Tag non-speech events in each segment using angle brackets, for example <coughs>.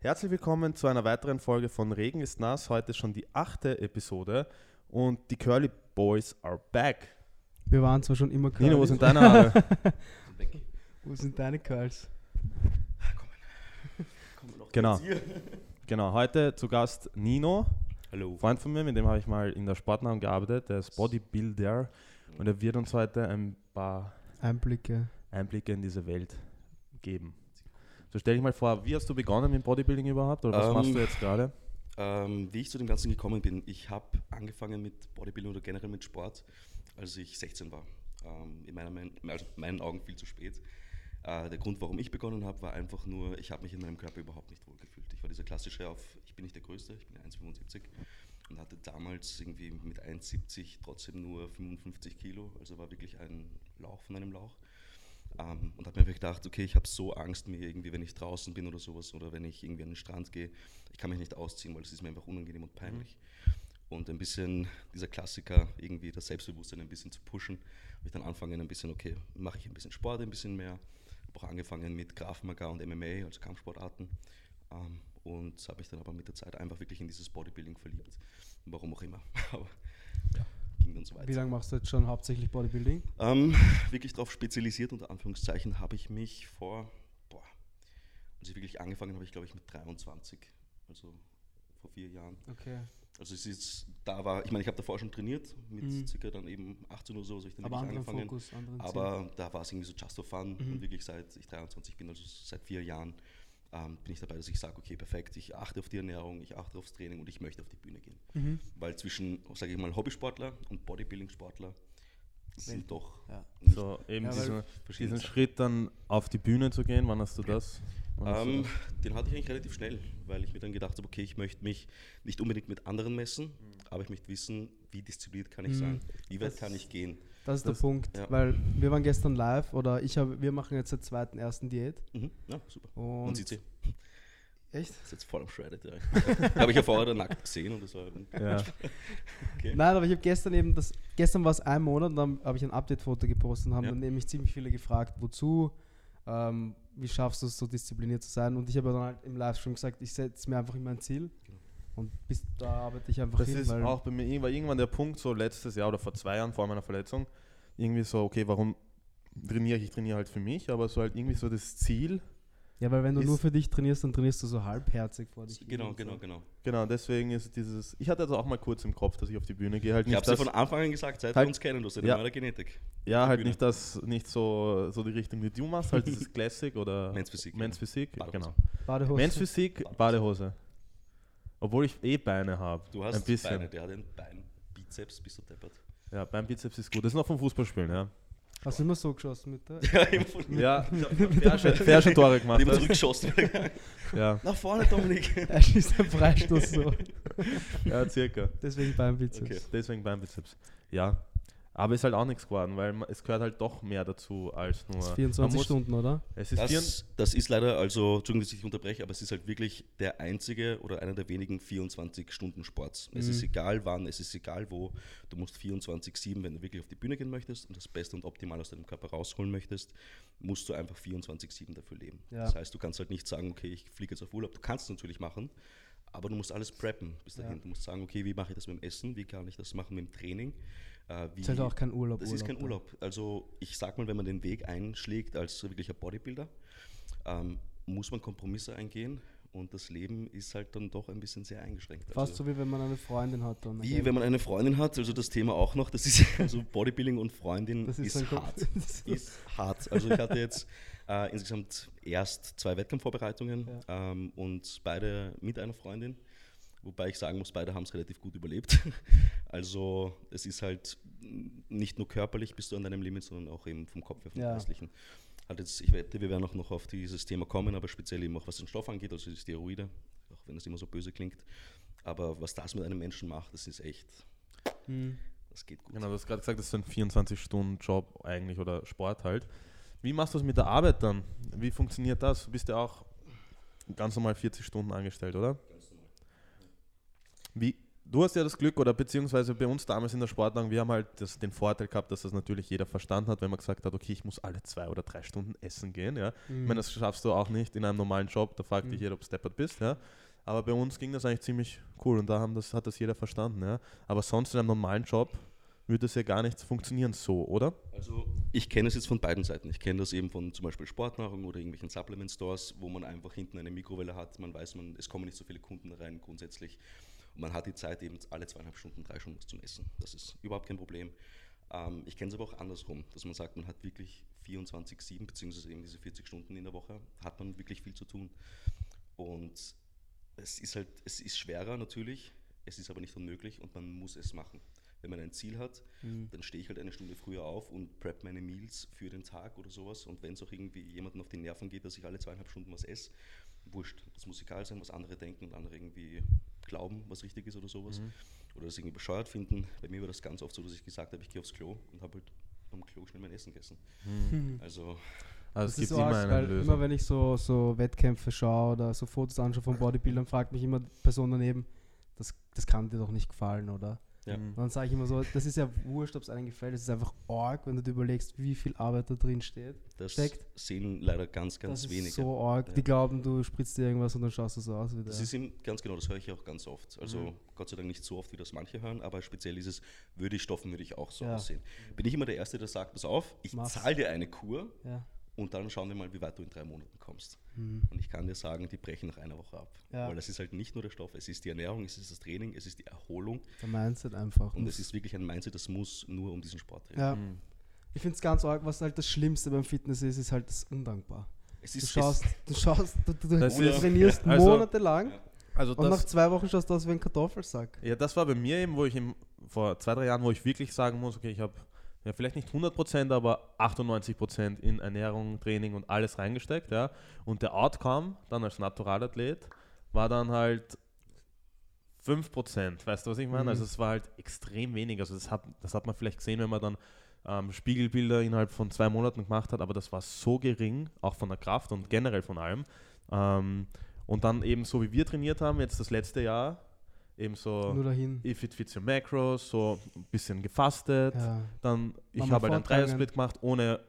Herzlich willkommen zu einer weiteren Folge von Regen ist nass. Heute schon die achte Episode und die Curly Boys are back. Wir waren zwar schon immer Curly. Nino, wo sind deine Haare? <laughs> Wo sind deine Curls? genau. genau, heute zu Gast Nino, Hallo. Freund von mir, mit dem habe ich mal in der Sportnahrung gearbeitet. Der ist Bodybuilder und er wird uns heute ein paar Einblicke. Einblicke in diese Welt geben. So stell dich mal vor, wie hast du begonnen mit Bodybuilding überhaupt oder was Ähm, machst du jetzt gerade? Ähm, wie ich zu dem Ganzen gekommen bin, ich habe angefangen mit Bodybuilding oder generell mit Sport, als ich 16 war. Ähm, in meiner, mein- also in meinen Augen viel zu spät. Äh, der Grund, warum ich begonnen habe, war einfach nur, ich habe mich in meinem Körper überhaupt nicht wohlgefühlt. Ich war dieser klassische auf, ich bin nicht der Größte, ich bin 1,75 und hatte damals irgendwie mit 1,70 trotzdem nur 55 Kilo, also war wirklich ein Lauch von einem Lauch. Ähm, und habe mir einfach gedacht, okay, ich habe so Angst, mir irgendwie, wenn ich draußen bin oder sowas, oder wenn ich irgendwie an den Strand gehe, ich kann mich nicht ausziehen, weil es ist mir einfach unangenehm und peinlich. Und ein bisschen dieser Klassiker, irgendwie das Selbstbewusstsein ein bisschen zu pushen, habe ich dann angefangen, ein bisschen, okay, mache ich ein bisschen Sport, ein bisschen mehr. Habe auch angefangen mit Krav Maga und MMA, also Kampfsportarten. Ähm, und habe mich dann aber mit der Zeit einfach wirklich in dieses Bodybuilding verliebt. Warum auch immer. <laughs> aber ja, ging dann so weiter. Wie lange machst du jetzt schon hauptsächlich Bodybuilding? Ähm, wirklich darauf spezialisiert, unter Anführungszeichen, habe ich mich vor, boah, als ich wirklich angefangen habe, ich glaube ich mit 23, also vor vier Jahren. Okay. Also es ist, da war, ich meine, ich habe davor schon trainiert, mit Mhm. circa dann eben 18 oder so, also ich dann Aber wirklich angefangen. Fokus. Aber da war es irgendwie so just for fun Mhm. und wirklich seit ich 23 bin, also seit vier Jahren, ähm, bin ich dabei, dass ich sage, okay, perfekt, ich achte auf die Ernährung, ich achte aufs Training und ich möchte auf die Bühne gehen. Mhm. Weil zwischen, sage ich mal, Hobbysportler und Bodybuilding-Sportler sind doch Ja. So, eben Ja, diesen, diesen. Schritt dann auf die Bühne zu gehen, wann hast du das? Ähm, den hatte ich eigentlich relativ schnell, weil ich mir dann gedacht habe, okay, ich möchte mich nicht unbedingt mit anderen messen, Mhm. aber ich möchte wissen, wie diszipliniert kann ich Mhm. sein, wie weit Das- kann ich gehen. Das ist Das- der Punkt, ja. weil wir waren gestern live oder ich habe, wir machen jetzt seit zweiten ersten Diät. Mhm. Ja, super. Und Man sieht sie. echt? Ist jetzt voll am Shredded, ja. <laughs> habe ich ja vorher nackt gesehen und das war Ja. okay. Nein, aber ich habe gestern eben das, gestern war es ein Monat und dann habe ich ein Update-Foto gepostet und haben Ja. dann nämlich ziemlich viele gefragt, wozu, ähm, wie schaffst du es so diszipliniert zu sein? Und ich habe dann halt im Livestream gesagt, ich setze mir einfach immer ein Ziel Genau. Und bis da arbeite ich einfach Das hin, ist weil auch bei mir irgendwann, irgendwann der Punkt, so letztes Jahr oder vor zwei Jahren vor meiner Verletzung, irgendwie so, okay, warum trainiere ich? Ich trainiere halt für mich, aber so halt irgendwie so das Ziel. Ja, weil wenn du nur für dich trainierst, dann trainierst du so halbherzig vor dich. hin Genau, genau, so. genau. Genau, deswegen ist dieses, ich hatte das auch mal kurz im Kopf, dass ich auf die Bühne gehe. Halt Ich habe es ja von Anfang an gesagt, seit Halt- wir uns kennen, du ja Ja. in meiner Genetik. ja, halt Bühne. nicht das, nicht so, so die Richtung, die du machst, halt dieses <laughs> Classic oder Men's Physik. Men's Physik, Badehose. genau. Badehose. Men's Physik, Badehose. Obwohl ich eh Beine habe. Du hast ein bisschen. Beine, der hat ein Bein, Bizeps, bist du deppert. Ja, beim Bizeps ist gut. Das ist noch vom Fußballspielen, ja. Hast du immer so geschossen mit der? <laughs> Ja, immer von mir. Ja, fair, schon Tore gemacht. Immer weißt zurückgeschossen. Ja, <laughs> Nach vorne, Dominik. <laughs> Er schießt einen Freistoß so. ja, circa. Deswegen Beinbizeps. Okay. Deswegen Beinbizeps. Ja, aber ist halt auch nichts geworden, weil es gehört halt doch mehr dazu als nur. Das ist man 24 muss- Stunden, oder? Es ist vier, Das, das ist leider, also, Entschuldigung, dass ich dich unterbreche, aber es ist halt wirklich der einzige oder einer der wenigen 24-Stunden-Sports. Es Mhm. ist egal wann, es ist egal wo. Du musst 24-7, wenn du wirklich auf die Bühne gehen möchtest und das Beste und Optimal aus deinem Körper rausholen möchtest, musst du einfach 24-7 dafür leben. Ja. Das heißt, du kannst halt nicht sagen, okay, ich fliege jetzt auf Urlaub. Du kannst es natürlich machen, aber du musst alles preppen bis dahin. Ja. Du musst sagen, okay, wie mache ich das mit dem Essen, wie kann ich das machen mit dem Training. Äh, wie, Das ist halt auch kein Urlaub. das ist kein dann. Urlaub. Also ich sag mal, wenn man den Weg einschlägt als wirklicher Bodybuilder, ähm, muss man Kompromisse eingehen und das Leben ist halt dann doch ein bisschen sehr eingeschränkt. Fast also, so wie wenn man eine Freundin hat. Dann, wie wenn man eine Freundin hat, also das Thema auch noch, das ist <laughs> also Bodybuilding und Freundin Das ist ist, hart. <laughs> Ist- hart. Also ich hatte jetzt äh, insgesamt erst zwei Wettkampfvorbereitungen ähm, und beide mit einer Freundin. Wobei ich sagen muss, beide haben es relativ gut überlebt. <laughs> Also es ist halt nicht nur körperlich bist du an deinem Limit, sondern auch eben vom Kopf her, vom Ja. Geistlichen. Halt jetzt, ich wette, wir werden auch noch auf dieses Thema kommen, aber speziell eben auch was den Stoff angeht, also die Steroide, auch wenn es immer so böse klingt. Aber was das mit einem Menschen macht, das ist echt, Hm. das geht gut. genau, du hast gerade gesagt, das ist ein 24-Stunden-Job eigentlich oder Sport halt. Wie machst du es mit der Arbeit dann? Wie funktioniert das? Du bist ja auch ganz normal 40 Stunden angestellt, oder? Wie, du hast ja das Glück, oder beziehungsweise bei uns damals in der Sportlang, wir haben halt das, den Vorteil gehabt, dass das natürlich jeder verstanden hat, wenn man gesagt hat, okay, ich muss alle zwei oder drei Stunden essen gehen. Ja. Mhm. Ich meine, das schaffst du auch nicht in einem normalen Job, da fragt Mhm. dich jeder, ob du steppert bist. Ja. Aber bei uns ging das eigentlich ziemlich cool und da haben das, hat das jeder verstanden. Ja. Aber sonst in einem normalen Job würde es ja gar nicht funktionieren so, oder? Also ich kenne es jetzt von beiden Seiten. Ich kenne das eben von zum Beispiel Sportnahrung oder irgendwelchen Supplement Stores, wo man einfach hinten eine Mikrowelle hat. Man weiß, man, es kommen nicht so viele Kunden rein grundsätzlich. Man hat die Zeit eben alle zweieinhalb Stunden, drei Stunden was zum Essen. Das ist überhaupt kein Problem. Ähm, ich kenne es aber auch andersrum, dass man sagt, man hat wirklich 24-7 beziehungsweise eben diese 40 Stunden in der Woche, hat man wirklich viel zu tun. Und es ist halt, es ist schwerer natürlich, es ist aber nicht unmöglich und man muss es machen. Wenn man ein Ziel hat, Mhm. dann stehe ich halt eine Stunde früher auf und prep meine Meals für den Tag oder sowas. Und wenn es auch irgendwie jemandem auf die Nerven geht, dass ich alle zweieinhalb Stunden was esse, wurscht. Das muss egal sein, was andere denken und andere irgendwie glauben, was richtig ist oder sowas. Mhm. Oder das irgendwie bescheuert finden. Bei mir war das ganz oft so, dass ich gesagt habe, ich gehe aufs Klo und habe halt am Klo schnell mein Essen gegessen. Mhm. <laughs> Also Also Das es gibt immer arg, eine weil Lösung. immer wenn ich so, so Wettkämpfe schaue oder so Fotos anschaue von Bodybuildern, fragt mich immer die Person daneben, das, das kann dir doch nicht gefallen, oder? Ja. Mhm. Dann sage ich immer so, das ist ja wurscht, ob es einem gefällt, es ist einfach arg, wenn du dir überlegst, wie viel Arbeit da drin steht. das Steckt. sehen leider ganz, ganz das wenige. ist so arg. Ja. Die glauben, du spritzt dir irgendwas und dann schaust du so aus wie der. Das ist eben, ganz genau, das höre ich auch ganz oft. Also Mhm. Gott sei Dank nicht so oft, wie das manche hören, aber speziell ist es, würde ich stoffen, würde ich auch so Ja. aussehen. Bin ich immer der Erste, der sagt, pass auf, ich zahle dir eine Kur ja. Und dann schauen wir mal, wie weit du in drei Monaten kommst. Mhm. Und ich kann dir sagen, die brechen nach einer Woche ab. Ja. Weil das ist halt nicht nur der Stoff, es ist die Ernährung, es ist das Training, es ist die Erholung Der Mindset einfach. und es ist wirklich ein Mindset, das muss nur um diesen Sport drehen. ja. Mhm. Ich finde es ganz arg, was halt das Schlimmste beim Fitness ist, ist halt das undankbar. Es Du ist, schaust, du schaust, du, du, du ist- trainierst <laughs> also- monatelang Ja. Also und nach zwei Wochen schaust du aus wie ein Kartoffelsack. ja, das war bei mir eben, wo ich im, vor zwei, drei Jahren, wo ich wirklich sagen muss, okay, ich habe ja, vielleicht nicht 100%, aber 98% in Ernährung, Training und alles reingesteckt. Ja. Und der Outcome dann als Naturalathlet war dann halt 5%. Weißt du, was ich meine? Mhm. Also es war halt extrem wenig. Also das hat, das hat man vielleicht gesehen, wenn man dann ähm, Spiegelbilder innerhalb von zwei Monaten gemacht hat, aber das war so gering, auch von der Kraft und generell von allem. Ähm, und dann eben so wie wir trainiert haben, jetzt das letzte Jahr, eben so Nur dahin. If it fits your macros, so ein bisschen gefastet. Ja. Dann, ich habe halt einen. Dreiersplit gemacht, ohne,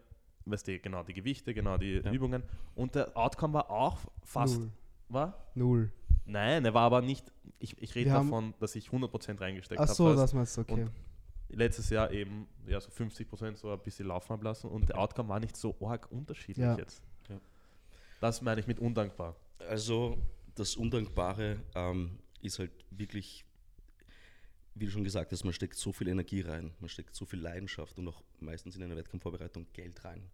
weißt du, genau die Gewichte, genau die Ja. Übungen. Und der Outcome war auch fast, Null. war? Null. Nein, er war aber nicht, ich, ich rede davon, dass ich 100% reingesteckt Ach habe. so, fast. das meinst du, okay. Und Letztes Jahr eben, ja, so 50% so ein bisschen laufen haben lassen und der Outcome war nicht so arg unterschiedlich Ja. jetzt. Ja. Das meine ich mit undankbar. Also das Undankbare ähm, ist halt wirklich, wie du schon gesagt hast, man steckt so viel Energie rein, man steckt so viel Leidenschaft und auch meistens in einer Wettkampfvorbereitung Geld rein.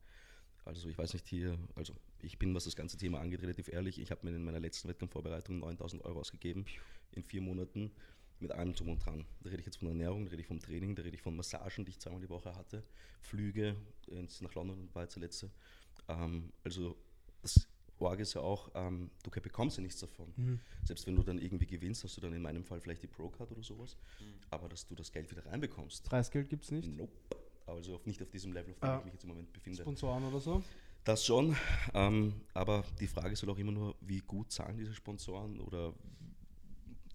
Also ich weiß nicht hier, also ich bin, was das ganze Thema angeht, relativ ehrlich. Ich habe mir in meiner letzten Wettkampfvorbereitung 9000 Euro ausgegeben in vier Monaten mit allem drum und dran. Da rede ich jetzt von Ernährung, da rede ich vom Training, da rede ich von Massagen, die ich zweimal die Woche hatte, Flüge ins, nach London war jetzt der letzte. Ähm, also das Org ist ja auch, ähm, du bekommst ja nichts davon. Mhm. Selbst wenn du dann irgendwie gewinnst, hast du dann in meinem Fall vielleicht die Pro-Card oder sowas. Mhm. Aber dass du das Geld wieder reinbekommst, Preisgeld gibt es nicht. nope. Also auf, nicht auf diesem Level, auf dem Ah. ich mich jetzt im Moment befinde. Sponsoren oder so. Das schon, ähm, aber die Frage ist halt auch immer nur, wie gut zahlen diese Sponsoren oder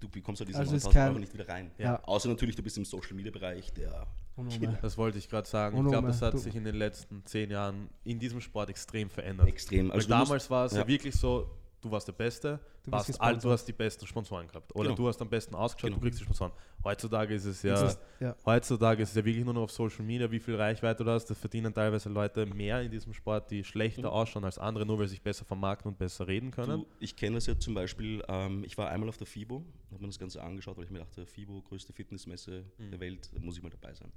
du bekommst halt diese Also ist 9000 kein- Euro nicht wieder rein. Ja. Außer natürlich, du bist im Social-Media-Bereich, der Unnormal. <laughs> Das wollte ich gerade sagen. Und Ich glaube, das hat du- sich in den letzten zehn Jahren in diesem Sport extrem verändert. extrem... Also damals war es ja. ja. wirklich so, du warst der Beste, Du du, hast all, du gesponsert. hast die besten Sponsoren gehabt. Oder Genau. du hast am besten ausgeschaut, Genau. du kriegst die Sponsoren. Heutzutage ist es ja, ist- ja. heutzutage ist es ja wirklich nur noch auf Social Media, wie viel Reichweite du hast. Das verdienen teilweise Leute mehr in diesem Sport, die schlechter Mhm. ausschauen als andere, nur weil sie sich besser vermarkten und besser reden können. Du, ich kenne das ja zum Beispiel, ähm, ich war einmal auf der FIBO, habe mir das Ganze angeschaut, weil ich mir dachte, FIBO, größte Fitnessmesse Mhm. der Welt, da muss ich mal dabei sein.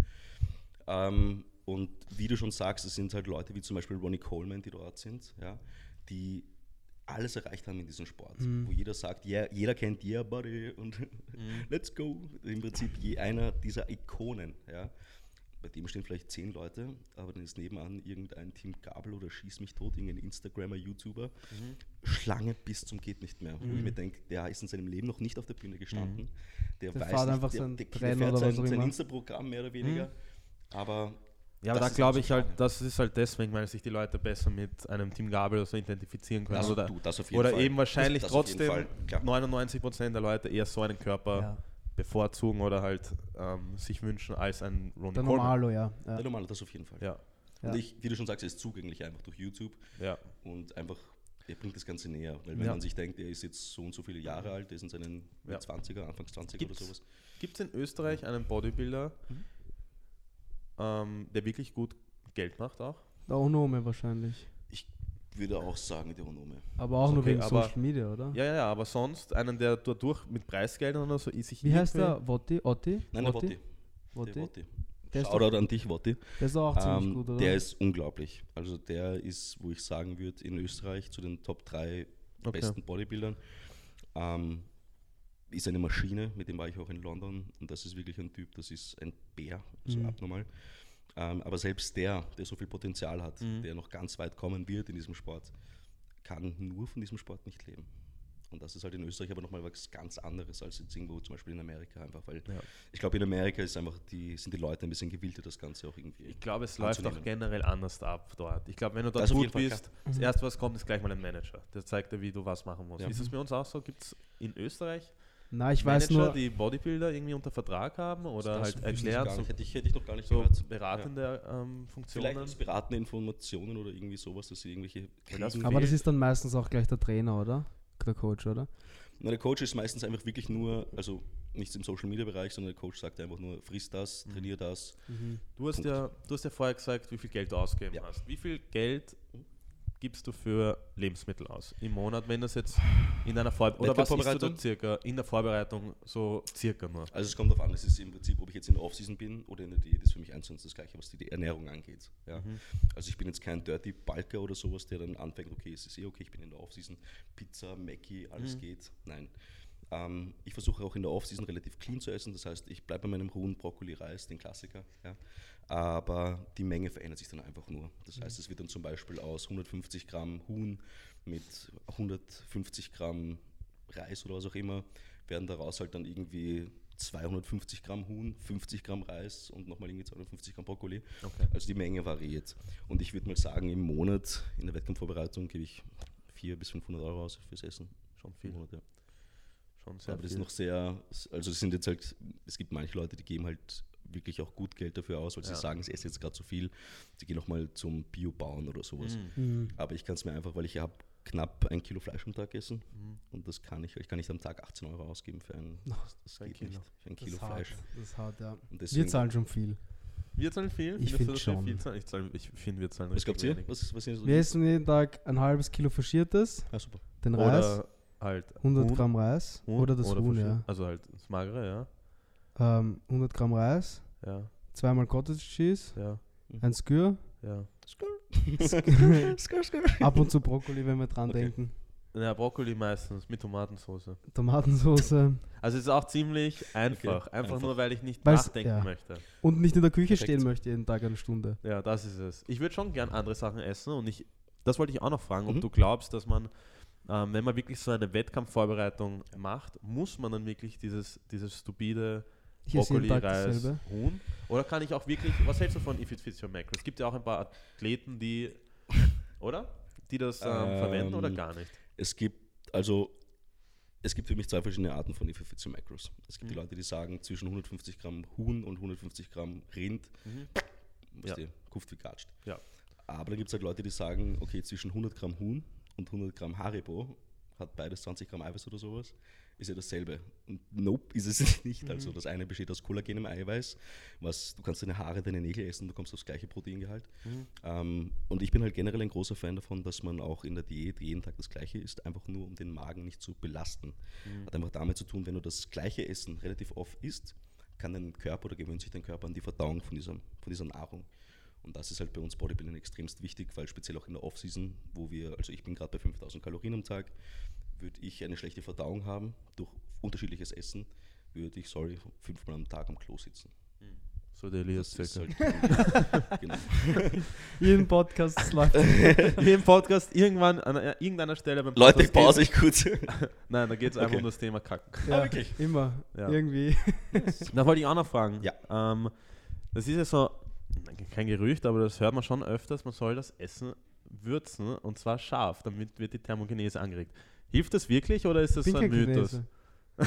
Ähm, und wie du schon sagst, es sind halt Leute wie zum Beispiel Ronnie Coleman, die dort sind, ja, die alles erreicht haben in diesem Sport, Mhm. wo jeder sagt, yeah, jeder kennt Yeah Buddy und <laughs> let's go. Im Prinzip je einer dieser Ikonen, ja. Bei dem stehen vielleicht zehn Leute, aber dann ist nebenan irgendein Team Gabel oder Schieß mich tot, irgendein Instagrammer, YouTuber, Schlange bis zum geht nicht mehr. Wo ich Mhm. mir denke, der ist in seinem Leben noch nicht auf der Bühne gestanden. Der, Der weiß nicht, einfach der, sein der, der fährt sein, sein. Insta-Programm mehr oder weniger. Aber Ja, aber Das da ist glaube halt ich halt, das ist halt deswegen, weil sich die Leute besser mit einem Team Gabel oder so identifizieren können. also oder du, das auf jeden oder Fall. eben wahrscheinlich das, das trotzdem Fall, klar. 99% der Leute eher so einen Körper Ja. bevorzugen oder halt ähm, sich wünschen als ein Ronnie Der Coleman. Normalo, ja. ja. Der normale, das auf jeden Fall. Ja, Ja. Und ich, wie du schon sagst, er ist zugänglich einfach durch YouTube ja. und einfach, er bringt das Ganze näher. Weil wenn Ja. man sich denkt, er ist jetzt so und so viele Jahre alt, er ist in seinen Ja. 20er, Anfangs 20er Gibt's- oder sowas. Gibt es in Österreich einen Bodybuilder, Mhm. Ähm, der wirklich gut Geld macht auch? Der Onome wahrscheinlich. Ich würde auch sagen, der Onome. Aber auch nur Okay, wegen aber- Social Media, oder? Ja, ja, ja, aber sonst einen, der dadurch mit Preisgeldern oder so ist sich Wie heißt der? Wotti? Otti? Nein, der Wotti. Der Wotti? Wotti. Der Shoutout an dich, Wotti. der ist auch ziemlich Ähm, gut, oder? Der ist unglaublich. Also der ist, wo ich sagen würde, in Österreich zu den Top 3 Okay. besten Bodybuildern. Ähm, ist eine Maschine, mit dem war ich auch in London und das ist wirklich ein Typ, das ist ein Bär, so Mhm. abnormal. Ähm, aber selbst der, der so viel Potenzial hat, Mhm. der noch ganz weit kommen wird in diesem Sport, kann nur von diesem Sport nicht leben. Und das ist halt in Österreich aber nochmal was ganz anderes als jetzt irgendwo zum Beispiel in Amerika einfach, weil Ja. ich glaube in Amerika ist einfach die, sind die Leute ein bisschen gewillter, das Ganze auch irgendwie. Ich glaube, es läuft auch generell anders ab dort. Ich glaube, wenn du dort Das gut bist, das Mhm. erste, was kommt, ist gleich mal ein Manager. Der zeigt dir, wie du was machen musst. Ja. Ist es bei uns auch so? Gibt es in Österreich Nein, ich weiß Manager, nur, die Bodybuilder irgendwie unter Vertrag haben oder halt gar so. Hätte, ich, hätte ich noch gar nicht so gehört. beratende ähm, Vielleicht Funktionen? als beratende Informationen oder irgendwie sowas, dass sie irgendwelche das aber das ist dann meistens auch gleich der Trainer, oder? Der Coach, oder? Na, der Coach ist meistens einfach wirklich nur, also nichts im Social Media Bereich, sondern der Coach sagt einfach nur, friss das, trainier das. Du hast, Punkt. ja, du hast ja vorher gesagt, wie viel Geld du ausgegeben Ja. hast. Wie viel Geld gibst du für Lebensmittel aus im Monat, wenn das jetzt in einer Vor oder was isst du da circa in der Vorbereitung so circa nur? Also es kommt darauf an, es ist im Prinzip, ob ich jetzt in der Offseason bin oder in der Diät, ist für mich eins und das gleiche, was die Ernährung angeht. Ja. Mhm. Also ich bin jetzt kein Dirty Balker oder sowas, der dann anfängt, okay, es ist eh okay, ich bin in der Offseason, Pizza, Mackie, alles Mhm. geht. Nein. Ähm, ich versuche auch in der Offseason relativ clean zu essen, das heißt, ich bleibe bei meinem Huhn, Brokkoli, Reis, den Klassiker. Ja. Aber die Menge verändert sich dann einfach nur. Das heißt, es wird dann zum Beispiel aus 150 Gramm Huhn mit 150 Gramm Reis oder was auch immer, werden daraus halt dann irgendwie 250 Gramm Huhn, 50 Gramm Reis und nochmal irgendwie 250 Gramm Brokkoli. Okay. Also die Menge variiert. Und ich würde mal sagen, im Monat in der Wettkampfvorbereitung gebe ich 400 bis 500 Euro aus fürs Essen. Schon viel. Monat, ja. Schon sehr Aber das ist viel. noch sehr, also es sind jetzt halt, es gibt manche Leute, die geben halt wirklich auch gut Geld dafür aus, weil Ja. sie sagen, es esse jetzt gerade zu viel. Sie gehen nochmal zum Biobauern oder sowas. Mhm. Mhm. Aber ich kann es mir einfach, weil ich habe knapp ein Kilo Fleisch am Tag essen Mhm. und das kann ich, ich kann nicht am Tag 18 Euro ausgeben für ein, das Für geht Kilo. nicht, für ein Das Kilo hart. Fleisch. Das ist hart, ja. Und Wir zahlen schon viel. Wir zahlen viel? Ich Findest du, find dass wir schon. Viel zahlen? Ich, zahl, ich finde, wir zahlen was richtig wenig. Was, was so Wir essen jeden Tag ein halbes Kilo Faschiertes, Ah, super. den Reis, Oder halt 100 Huhn, Gramm Reis Huhn oder das Huhn, verschieden- ja. Also halt das Magere, ja. Ähm, 100 Gramm Reis, Ja, zweimal Cottage Cheese, ja, ein Skür, ja. <laughs> ab und zu Brokkoli, wenn wir dran Okay. denken, Ja, Brokkoli meistens mit Tomatensauce. Tomatensauce Also es ist auch ziemlich einfach. Einfach, einfach. nur, weil ich nicht Weil's- nachdenken ja. möchte. und nicht in der Küche Perfekt. stehen möchte jeden Tag eine Stunde. Ja, das ist es. Ich würde schon gern andere Sachen essen und ich, das wollte ich auch noch fragen, ob Mhm. du glaubst, dass man, ähm, wenn man wirklich so eine Wettkampfvorbereitung macht, muss man dann wirklich dieses, dieses stupide Jeden Brokkoli, Reis, dasselbe. Huhn? Oder kann ich auch wirklich, was hältst du von If It Fits Your Macro? Es gibt ja auch ein paar Athleten, die, <laughs> oder? Die das ähm, verwenden oder Ähm, gar nicht? Es gibt, also, es gibt für mich zwei verschiedene Arten von Effizienz Macros. Es gibt die Mhm. Leute, die sagen, zwischen 150 Gramm Huhn und 150 Gramm Rind, Mhm. was Ja. die Kuft wie gatscht. Ja. Aber dann gibt es halt Leute, die sagen, okay, zwischen 100 Gramm Huhn und 100 Gramm Haribo, hat beides 20 Gramm Eiweiß oder sowas, ist ja dasselbe. Und nope, ist es <laughs> nicht. Also Mhm. das eine besteht aus kollagenem Eiweiß, was du kannst deine Haare, deine Nägel essen, du kommst aufs gleiche Proteingehalt. Mhm. Ähm, und ich bin halt generell ein großer Fan davon, dass man auch in der Diät jeden Tag das Gleiche isst, einfach nur um den Magen nicht zu belasten. Mhm. Hat einfach damit zu tun, wenn du das gleiche Essen relativ oft isst, kann dein Körper oder gewöhnt sich dein Körper an die Verdauung von dieser, von dieser Nahrung. Und das ist halt bei uns Bodybuilding extremst wichtig, weil speziell auch in der Off-Season, wo wir, also ich bin gerade bei 5000 Kalorien am Tag, würde ich eine schlechte Verdauung haben durch unterschiedliches Essen, würde ich, sorry, fünfmal am Tag am Klo sitzen. So der Elias Das ist circa. halt, <laughs> genau. <laughs> Jeden Podcast läuft. <laughs> Im Podcast irgendwann an irgendeiner Stelle beim Leute, Podcast pause geht's- ich kurz. Nein, da geht es einfach Okay. um das Thema Kacken. Ja, wirklich? Immer. Ja. Irgendwie. Da wollte ich auch noch fragen. Ja. Ähm, das ist ja so, kein Gerücht, aber das hört man schon öfters, man soll das Essen würzen und zwar scharf, damit wird die Thermogenese angeregt. Hilft das wirklich oder ist das so ein Mythos? <laughs>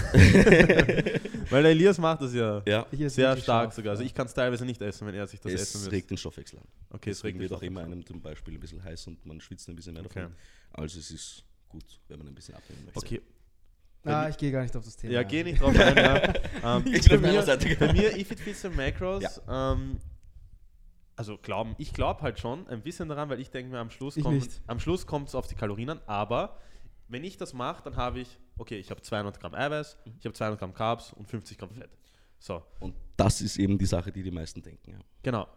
Weil der Elias macht das ja Ja, sehr stark sogar. Also ja. ich kann es teilweise nicht essen, wenn er sich das es essen will. regt den Stoffwechsel an. Okay, es Deswegen regt wird auch immer einem zum Beispiel ein bisschen heiß und man schwitzt ein bisschen mehr Okay. davon. Also es ist gut, wenn man ein bisschen abnehmen möchte. Okay. Ah, ich gehe gar nicht auf das Thema. Ja, geh nicht drauf ein. ja. <laughs> ähm, Ich bin bei, mir, bei mir, If It Fits the Macros, ähm, also glauben, ich glaube halt schon ein bisschen daran, weil ich denke mir, am Schluss kommt es auf die Kalorien an, aber wenn ich das mache, dann habe ich, okay, ich habe 200 Gramm Eiweiß, ich habe 200 Gramm Carbs und 50 Gramm Fett. So, Und das ist eben die Sache, die die meisten denken. Ja. genau.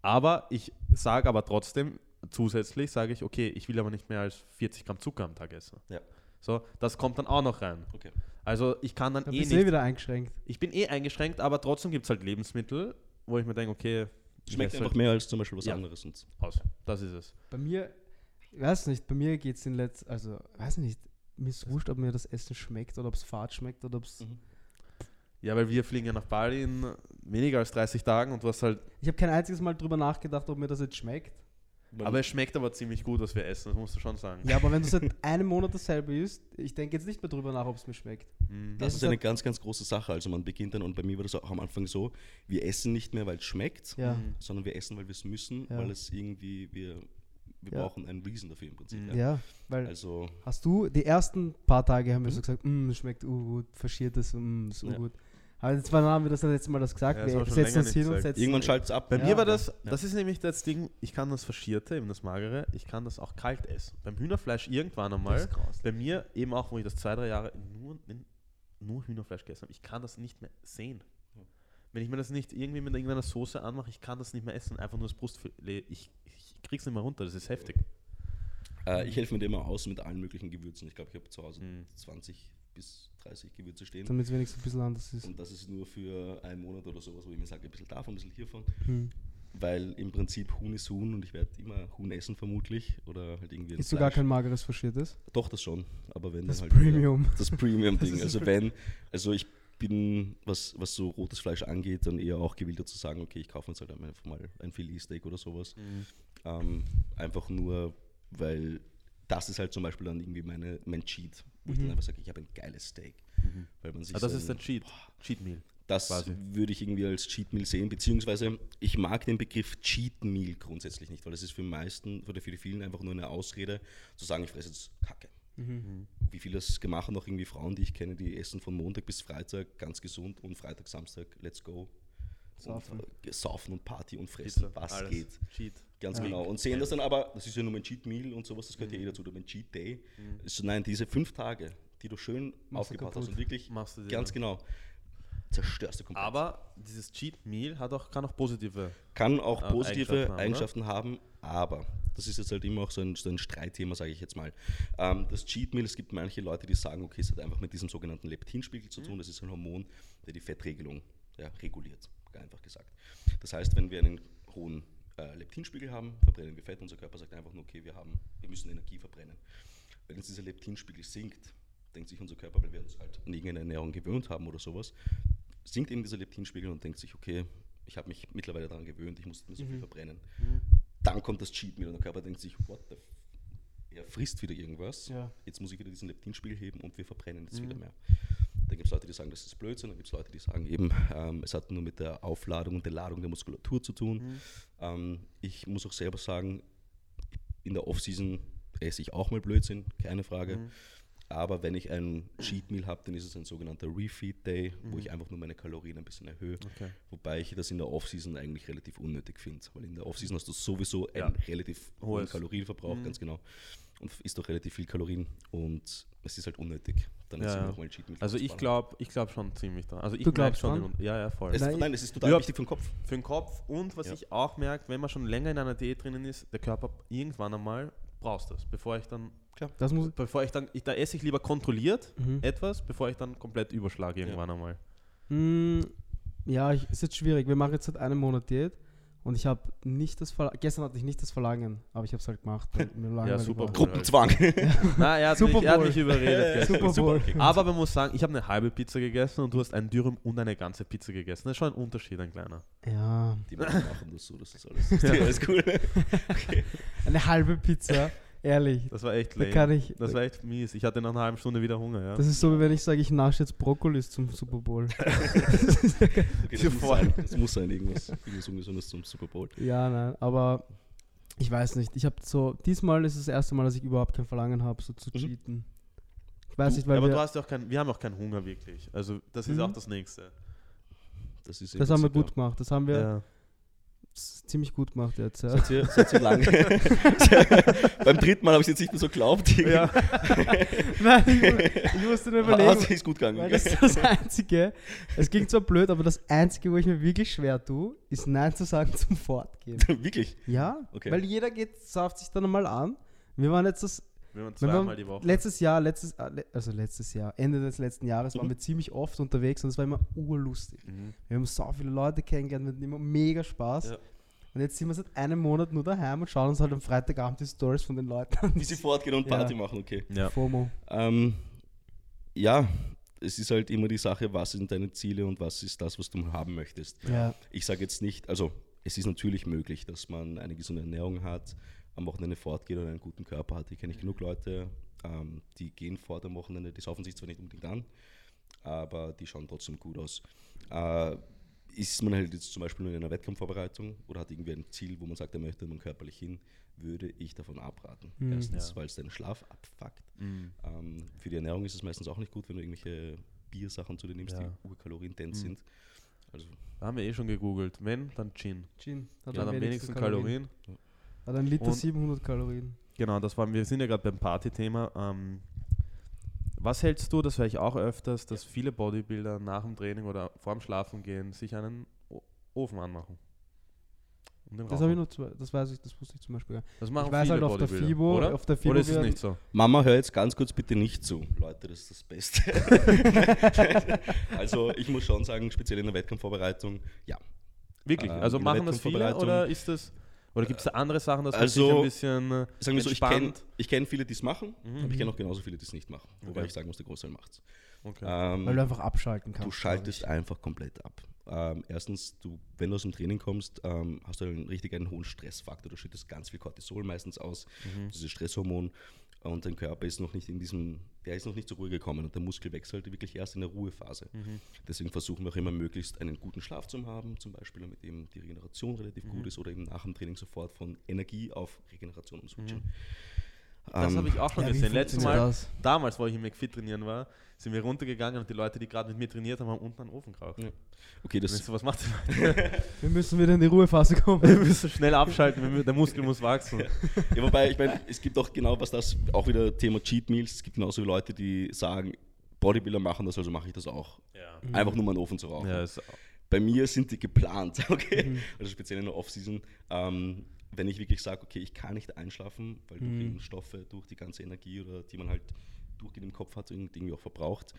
Aber ich sage aber trotzdem, zusätzlich sage ich, okay, ich will aber nicht mehr als 40 Gramm Zucker am Tag essen. Ja. So, das kommt dann auch noch rein. Okay. Also ich kann dann Da eh bist du nicht eh wieder eingeschränkt. ich bin eh eingeschränkt, aber trotzdem gibt es halt Lebensmittel, wo ich mir denke, okay, Schmeckt einfach mehr als zum Beispiel was Ja. anderes. Und aus. Das ist es. Bei mir, ich weiß nicht, bei mir geht es in letz also, weiß nicht, mir ist wurscht, ob mir das Essen schmeckt oder ob es fad schmeckt oder ob es. Mhm. Ja, weil wir fliegen ja nach Bali in weniger als 30 Tagen und du hast halt. Ich habe kein einziges Mal drüber nachgedacht, ob mir das jetzt schmeckt. Aber es schmeckt aber ziemlich gut, was wir essen, das musst du schon sagen. Ja, aber wenn du seit einem Monat dasselbe isst, ich denke jetzt nicht mehr drüber nach, ob es mir schmeckt. Mhm. Das Das ist ist eine halt- ganz, ganz große Sache. Also man beginnt dann, und bei mir war das auch am Anfang so, wir essen nicht mehr, weil es schmeckt, Ja. Mhm. sondern wir essen, weil wir es müssen, Ja. weil es irgendwie, wir, wir Ja. brauchen einen Reason dafür im Prinzip. Mhm. Ja. Ja, weil Also, hast du die ersten paar Tage haben wir Mhm. so gesagt, mm, es schmeckt uh, gut, faschiertes, mm, ist uh, Ja. gut. Aber jetzt wann haben wir das letzte Mal das gesagt? Ja, das wir setzen uns hin und gesagt. setzen. irgendwann schaltet es ab. Bei Ja, mir war ja. das, das ist nämlich das Ding, ich kann das Faschierte, eben das Magere, ich kann das auch kalt essen. Beim Hühnerfleisch irgendwann Das einmal, ist krass. bei mir eben auch, wo ich das zwei, drei Jahre nur, nur Hühnerfleisch gegessen habe, ich kann das nicht mehr sehen. Wenn ich mir das nicht irgendwie mit irgendeiner Soße anmache, ich kann das nicht mehr essen, einfach nur das Brustfilet, ich, ich krieg's nicht mehr runter, das ist heftig. Äh, ich helfe mir immer aus mit allen möglichen Gewürzen. Ich glaube, ich habe zu Hause Mhm. 20 bis 30 Gewürze stehen. Damit es wenigstens ein bisschen anders ist. Und das ist nur für einen Monat oder sowas, wo ich mir sage, ein bisschen davon, ein bisschen hiervon. Hm. Weil im Prinzip Huhn ist Huhn und ich werde immer Huhn essen vermutlich. Oder halt irgendwie Ist sogar kein mageres Faschiertes? Doch, das schon. Aber wenn Das halt. Premium. <laughs> Das Premium-Ding. also wenn, also ich bin, was, was so rotes Fleisch angeht, dann eher auch gewillt zu sagen, okay, ich kaufe uns halt einfach mal ein Filetsteak oder sowas. Ähm, einfach nur, weil das ist halt zum Beispiel dann irgendwie meine, mein Cheat, wo ich Mhm. dann einfach sage, ich habe ein geiles Steak. Mhm. Weil man sich Ah, das so ist ein- Cheat, Cheat Meal. das quasi. würde ich irgendwie als Cheat Meal sehen, beziehungsweise ich mag den Begriff Cheat Meal grundsätzlich nicht, weil das ist für die meisten oder für die vielen einfach nur eine Ausrede, zu sagen, ich fresse jetzt Kacke. Mhm. Wie viele das gemacht haben, auch irgendwie Frauen, die ich kenne, die essen von Montag bis Freitag ganz gesund und Freitag, Samstag, let's go. Saufen. Und, äh, saufen und Party und fressen, Pizza, was alles. geht. Cheat. Ganz Ja. genau. Und sehen das dann aber, das ist ja nur mein Cheat Meal und sowas, das gehört ja eh dazu, oder mein Cheat Day. Ist so, nein, diese fünf Tage, die du schön Machst du aufgebaut hast und wirklich ganz genau zerstörst du komplett. Aber dieses Cheat Meal hat auch, kann auch positive. kann auch äh, positive Eigenschaften Eigenschaften haben, haben, aber das ist jetzt halt immer auch so ein, so ein Streitthema, sage ich jetzt mal. Ähm, das Cheat Meal, es gibt manche Leute, die sagen, okay, es hat einfach mit diesem sogenannten Leptinspiegel zu tun. Das ist ein Hormon, der die Fettregelung ja, reguliert, einfach gesagt. Das heißt, wenn wir einen hohen äh, Leptinspiegel haben, verbrennen wir Fett. Unser Körper sagt einfach nur, okay, wir, haben, wir müssen Energie verbrennen. Wenn jetzt dieser Leptinspiegel sinkt, denkt sich unser Körper, weil wir uns halt an irgendeine Ernährung gewöhnt haben oder sowas, sinkt eben dieser Leptinspiegel und denkt sich, okay, ich habe mich mittlerweile daran gewöhnt, ich muss nicht mehr so viel Mhm. verbrennen. Dann kommt das Cheat Meal und der Körper denkt sich, what the f er frisst wieder irgendwas, Ja. jetzt muss ich wieder diesen Leptinspiegel heben und wir verbrennen jetzt Mhm. wieder mehr. Dann gibt es Leute, die sagen, das ist Blödsinn, dann gibt es Leute, die sagen eben, ähm, es hat nur mit der Aufladung und der Ladung der Muskulatur zu tun. Mhm. Ähm, ich muss auch selber sagen, in der Off-Season esse ich auch mal Blödsinn, keine Frage. Mhm. Aber wenn ich ein Cheat Meal habe, dann ist es ein sogenannter Refeed Day, wo Mhm. ich einfach nur meine Kalorien ein bisschen erhöhe. Okay. Wobei ich das in der Off-Season eigentlich relativ unnötig finde. Weil in der Off-Season hast du sowieso Ja. einen relativ hohen. Kalorienverbrauch, Mhm. ganz genau. Und isst doch relativ viel Kalorien und es ist halt unnötig. Dann Ja, ist ja. noch mal ein Cheat Meal. Also ich glaube ich glaub schon ziemlich dran. Also ich Du glaubst schon dran? den, Ja, ja, voll. Es, Nein, nein, es ist total Ja. wichtig für den Kopf. Für den Kopf und was Ja. ich auch merke, wenn man schon länger in einer Diät drinnen ist, der Körper irgendwann einmal brauchst das, bevor ich dann, Das muss. bevor ich dann, ich, da esse ich lieber kontrolliert Mhm. etwas, bevor ich dann komplett überschlage irgendwann einmal. Mm, ja, ich, ist jetzt schwierig. Wir machen jetzt seit einem Monat Diät und ich habe nicht das Verlangen. Gestern hatte ich nicht das Verlangen, aber ich habe es halt gemacht. langweilig super. war. Gruppenzwang. <laughs> Na, er hat, Super mich, er hat mich überredet. gestern. Super Bowl. Aber man muss sagen, ich habe eine halbe Pizza gegessen und du hast ein Dürüm und eine ganze Pizza gegessen. Das ist schon ein Unterschied, ein kleiner. Ja, Die machen das so, das ist alles, <laughs> <laughs> das ist alles cool. eine halbe Pizza. Ehrlich. Das war echt Da lame. kann ich. das war echt mies. Ich hatte nach einer halben Stunde wieder Hunger, ja. Das ist so, wie wenn ich sage, ich nasche jetzt Brokkolis zum Super Bowl. <laughs> Okay, das, muss Vor- sein, das muss sein, irgendwas, irgendwas Ungesundes zum Super Bowl. ja, nein, aber ich weiß nicht. Ich habe so, diesmal ist das erste Mal, dass ich überhaupt kein Verlangen habe, so zu Mhm. cheaten. Ich weiß Du- nicht, weil aber wir, du hast ja auch kein, wir haben auch keinen Hunger wirklich. Also das ist Mhm. auch das Nächste. Das, ist das haben wir gut gemacht. Das haben wir Ja. Ziemlich gut gemacht jetzt. Ja. Ihr, seid ihr lange? <laughs> Beim dritten Mal habe ich es jetzt nicht mehr so geglaubt. Ja. <laughs> Nein, ich, ich musste nur überlegen. Also ist gut gegangen. Das ist das Einzige, es klingt zwar blöd, aber das Einzige, wo ich mir wirklich schwer tue, ist Nein zu sagen zum Fortgehen. <laughs> Wirklich? Ja, Okay. weil jeder geht, sauft sich dann einmal an. Wir waren jetzt das, Wir waren wir zweimal die Woche. letztes Jahr, letztes, le- also letztes Jahr, Ende des letzten Jahres waren Mhm. wir ziemlich oft unterwegs und es war immer urlustig. Mhm. Wir haben so viele Leute kennengelernt, wir hatten immer mega Spaß. Ja. Und jetzt sind wir seit einem Monat nur daheim und schauen uns halt am Freitagabend die Stories von den Leuten an. Wie sie fortgehen und <laughs> Ja. Party machen, okay. Ja. FOMO. Ähm, ja, es ist halt immer die Sache, was sind deine Ziele und was ist das, was du haben möchtest. Ja. Ich sage jetzt nicht, also es ist natürlich möglich, dass man eine gesunde Ernährung hat, am Wochenende fortgeht und einen guten Körper hat. Ich kenne ich genug Leute, ähm, die gehen fort am Wochenende, die saufen sich zwar nicht unbedingt an, aber die schauen trotzdem gut aus. Äh, ist man halt jetzt zum Beispiel nur in einer Wettkampfvorbereitung oder hat irgendwie ein Ziel, wo man sagt, er möchte man körperlich hin, würde ich davon abraten. Mhm. Erstens, Ja. weil es deinen Schlaf abfuckt. Mhm. Ähm, für die Ernährung ist es meistens auch nicht gut, wenn du irgendwelche Biersachen zu dir nimmst, Ja. die urkaloriendens Mhm. sind. Also Da haben wir eh schon gegoogelt. Wenn, dann Gin. Gin. Hat Ja, am am wenigsten Kalorien. Hat ein Liter Und- 700 Kalorien. Genau, das waren wir sind ja gerade beim Party-Thema. Ähm, was hältst du, das höre ich auch öfters, dass viele Bodybuilder nach dem Training oder vorm Schlafen gehen sich einen O- Ofen anmachen? Das habe ich nur zwei, das weiß ich, das wusste ich zum Beispiel. Das machen Ich weiß viele halt auf der Bodybuilder, FIBO, oder? auf der FIBO oder ist es nicht so? Mama, hör jetzt ganz kurz bitte nicht zu. Leute, das ist das Beste. <laughs> also ich muss schon sagen, speziell in der Wettkampfvorbereitung, ja. Wirklich? Ähm, also in der machen das viele Wettkampfvorbereitung- oder ist das oder gibt es da andere Sachen, dass man Also, sich ein bisschen äh, Sagen wir so, ich kenne kenn viele, die es machen, Mhm. aber ich kenne auch genauso viele, die es nicht machen. Wobei Okay. ich sagen muss, der Großteil macht es. Okay. Ähm, Weil du einfach abschalten kannst. Du schaltest einfach komplett ab. Ähm, erstens, du, wenn du aus dem Training kommst, ähm, hast du einen richtig einen hohen Stressfaktor. Du schüttest ganz viel Cortisol meistens aus, Mhm. dieses Stresshormon. Und dein Körper ist noch nicht in diesem, der ist noch nicht zur Ruhe gekommen und der Muskel wechselt wirklich erst in der Ruhephase. Mhm. Deswegen versuchen wir auch immer möglichst einen guten Schlaf zu haben, zum Beispiel damit eben die Regeneration relativ Mhm. gut ist oder eben nach dem Training sofort von Energie auf Regeneration umswitchen. Das Ähm, habe ich auch schon Ja, gesehen. Letztes Mal, das? damals, wo ich im McFit trainieren war, sind wir runtergegangen und die Leute, die gerade mit mir trainiert haben, haben unten einen Ofen geraucht. Ja. Okay, das, Weißt du, was macht <laughs> <laughs> ihr? Wir müssen wieder in die Ruhephase kommen. Wir müssen schnell abschalten, der Muskel muss wachsen. <laughs> Ja, wobei, ich meine, es gibt auch genau was das, auch wieder Thema Cheat Meals. Es gibt genauso Leute, die sagen, Bodybuilder machen das, also mache ich das auch. Ja, Einfach nur mal einen Ofen zu rauchen. ja ist, Bei mir sind die geplant, okay? Mhm. Also speziell in der Off-Season. Ähm, wenn ich wirklich sage, okay, ich kann nicht einschlafen, weil durch Mhm. eben Stoffe, durch die ganze Energie oder die man halt durchgehend im Kopf hat und irgendwie auch verbraucht,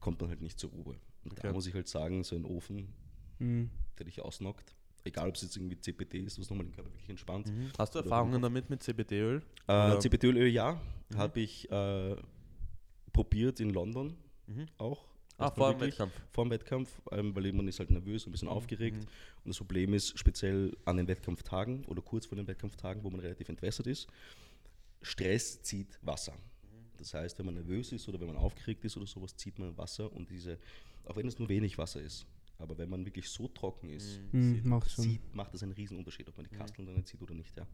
kommt man halt nicht zur Ruhe. Und da Okay. muss ich halt sagen, so ein Ofen, Mhm. der dich ausnockt, egal ob es jetzt irgendwie CBD ist, was nochmal den Körper wirklich entspannt, Mhm. Hast du Oder Erfahrungen im damit mit CBD-Öl? Äh, Oder- CBD-Öl, ja. Mhm. Habe ich äh, probiert in London Mhm. auch. Ah, vor dem Wettkampf. Vor dem Wettkampf, ähm, weil man ist halt nervös, ein bisschen Mhm. aufgeregt. Mhm. Und das Problem ist, speziell an den Wettkampftagen oder kurz vor den Wettkampftagen, wo man relativ entwässert ist, Stress zieht Wasser. Das heißt, wenn man nervös ist oder wenn man aufgeregt ist oder sowas, zieht man Wasser und diese, auch wenn es nur wenig Wasser ist, aber wenn man wirklich so trocken ist, Mhm, macht schon. sieht, macht das einen riesen Unterschied, ob man die Kasteln dann nicht sieht oder nicht. Ja.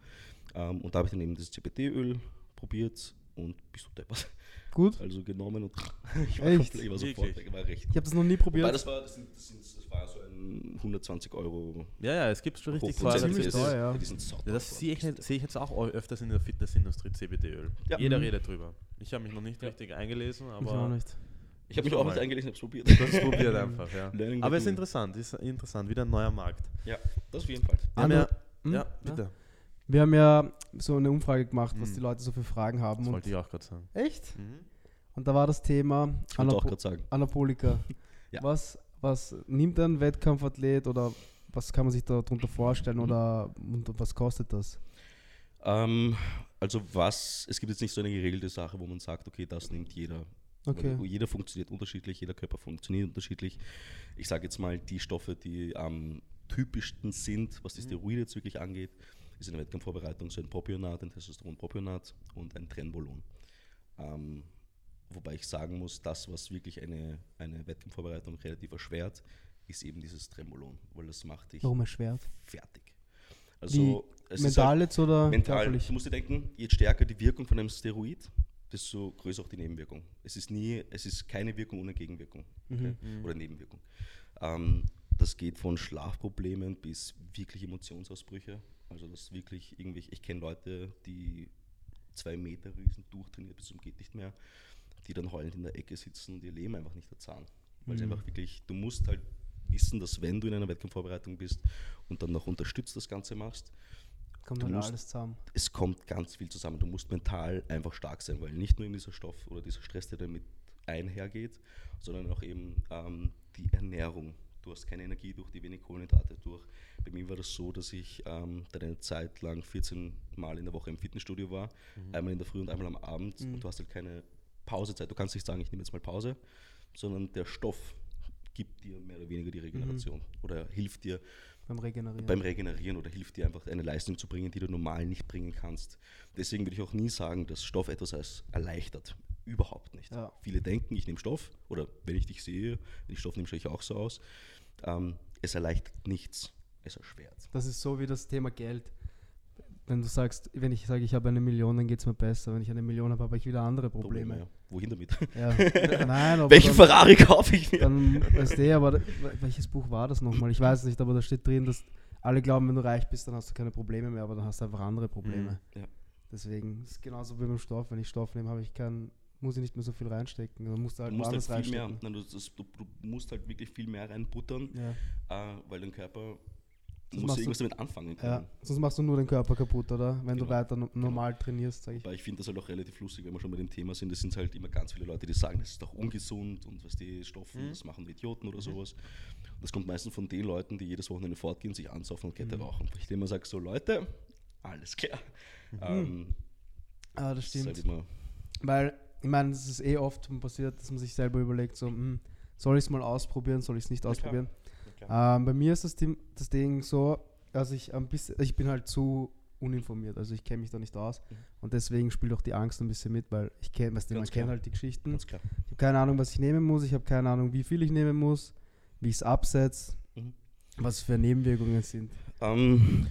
Ähm, und da habe ich dann eben das CBD-Öl probiert und bist du deppert. Gut. Also genommen und <laughs> ich war, Echt? komplett, ich war sofort weg, war recht. Ich habe das noch nie Wobei probiert. das war, das, sind, das, sind, das war so ein 120 Euro Ja, ja, es gibt schon richtig hochprozentiges- ziemlich teuer, ja. Ja, das sehe ich, sehe ich jetzt auch öfters in der Fitnessindustrie, CBD-Öl. Ja. Jeder Mhm. redet drüber. Ich habe mich noch nicht richtig eingelesen, ich auch aber nicht. Ich habe mich auch mal. nicht eingelesen, habe es probiert. das ist probiert einfach, ja. Learning Aber es ist interessant, ist interessant, wieder ein neuer Markt. Ja, das auf jeden Fall. Ja, Hm? ja, bitte. Wir haben ja so eine Umfrage gemacht, was Mhm. die Leute so für Fragen haben. Das Und wollte ich auch gerade sagen. echt? Mhm. Und da war das Thema Ich wollte auch Anapo gerade sagen. Anabolika. <laughs> Ja. Was, was nimmt ein Wettkampfathlet oder was kann man sich darunter Mhm. vorstellen oder und was kostet das? Ähm, also was, es gibt jetzt nicht so eine geregelte Sache, wo man sagt, okay, das nimmt jeder. Okay. Weil Jeder funktioniert unterschiedlich, jeder Körper funktioniert unterschiedlich. Ich sage jetzt mal, die Stoffe, die am typischsten sind, was die Steroide jetzt wirklich angeht, ist in der Wettkampfvorbereitung so ein Propionat, ein Testosteron-Propionat und ein Trenbolon. Ähm, wobei ich sagen muss, das, was wirklich eine, eine Wettkampfvorbereitung relativ erschwert, ist eben dieses Trembolon, weil das macht dich Warum erschwert? fertig. Also es ist Mental halt jetzt oder mental. körperlich? Du musst dir denken, je stärker die Wirkung von einem Steroid, desto größer auch die Nebenwirkung. Es ist nie, es ist keine Wirkung ohne Gegenwirkung okay? oder Nebenwirkung. Ähm, das geht von Schlafproblemen bis wirklich Emotionsausbrüche. Also das wirklich irgendwie, ich kenne Leute, die zwei Meter Riesen durchtrainiert bis zum geht nicht mehr, die dann heulend in der Ecke sitzen und ihr Leben einfach nicht erzahlen. Weil es einfach wirklich, du musst halt wissen, dass wenn du in einer Wettkampfvorbereitung bist und dann noch unterstützt das Ganze machst, Kommt dann musst- alles zusammen. es kommt ganz viel zusammen. Du musst mental einfach stark sein, weil nicht nur in dieser Stoff oder dieser Stress, der damit einhergeht, sondern auch eben ähm, die Ernährung. Du hast keine Energie durch die wenig Kohlenhydrate durch. Bei mir war das so, dass ich ähm, dann eine Zeit lang 14 Mal in der Woche im Fitnessstudio war, einmal in der Früh und einmal am Abend und du hast halt keine Pausezeit. Du kannst nicht sagen, ich nehme jetzt mal Pause, sondern der Stoff gibt dir mehr oder weniger die Regeneration oder hilft dir Beim Regenerieren. beim Regenerieren oder hilft dir einfach eine Leistung zu bringen, die du normal nicht bringen kannst. Deswegen würde ich auch nie sagen, dass Stoff etwas als erleichtert. Überhaupt nicht. Ja. Viele denken, ich nehme Stoff oder wenn ich dich sehe, wenn ich Stoff nehme, schaue ich auch so aus. Ähm, es erleichtert nichts, es erschwert. Das ist so wie das Thema Geld. Wenn du sagst, wenn ich sage, ich habe eine Million, dann geht es mir besser. Wenn ich eine Million habe, habe ich wieder andere Probleme. ja. Wohin damit? Ja. <laughs> Nein, aber Welchen dann, Ferrari kaufe ich mir? dann weißt du, aber da- welches Buch war das nochmal? Ich weiß nicht, aber da steht drin, dass alle glauben, wenn du reich bist, dann hast du keine Probleme mehr, aber dann hast du einfach andere Probleme. Ja. Deswegen ist es genauso wie beim Stoff. Wenn ich Stoff nehme, habe ich kein, muss ich nicht mehr so viel reinstecken. Dann musst du halt Du musst halt viel mehr, reinstecken. nein, du, das, du, du musst halt wirklich viel mehr reinbuttern, Ja. äh, weil dein Körper Das muss du- irgendwas damit anfangen können. ja, sonst machst du nur den Körper kaputt, oder? Wenn du Genau. weiter no normal trainierst, sage ich. Aber ich finde das halt auch relativ lustig, wenn wir schon bei dem Thema sind. Es sind halt immer ganz viele Leute, die sagen, das ist doch ungesund und was die Stoffen, das machen die Idioten oder sowas. Und das kommt meistens von den Leuten, die jedes Wochenende fortgehen, sich ansaufen und Kette rauchen. Wo ich immer sage, so Leute, alles klar. Ähm, Ah, das stimmt. halt Weil, ich meine, es ist eh oft passiert, dass man sich selber überlegt, so, hm, soll ich es mal ausprobieren, soll ich es nicht klar. ausprobieren? klar. Ähm, bei mir ist das, Ding- das Ding so, dass ich ein bisschen, ich bin halt zu uninformiert, also ich kenne mich da nicht aus Mhm. und deswegen spielt auch die Angst ein bisschen mit, weil ich kenne, weißt du, man kennt halt die Geschichten. Ich habe keine Ahnung, was ich nehmen muss, ich habe keine Ahnung, wie viel ich nehmen muss, wie ich es absetze, Mhm. was für Nebenwirkungen sind. Ähm,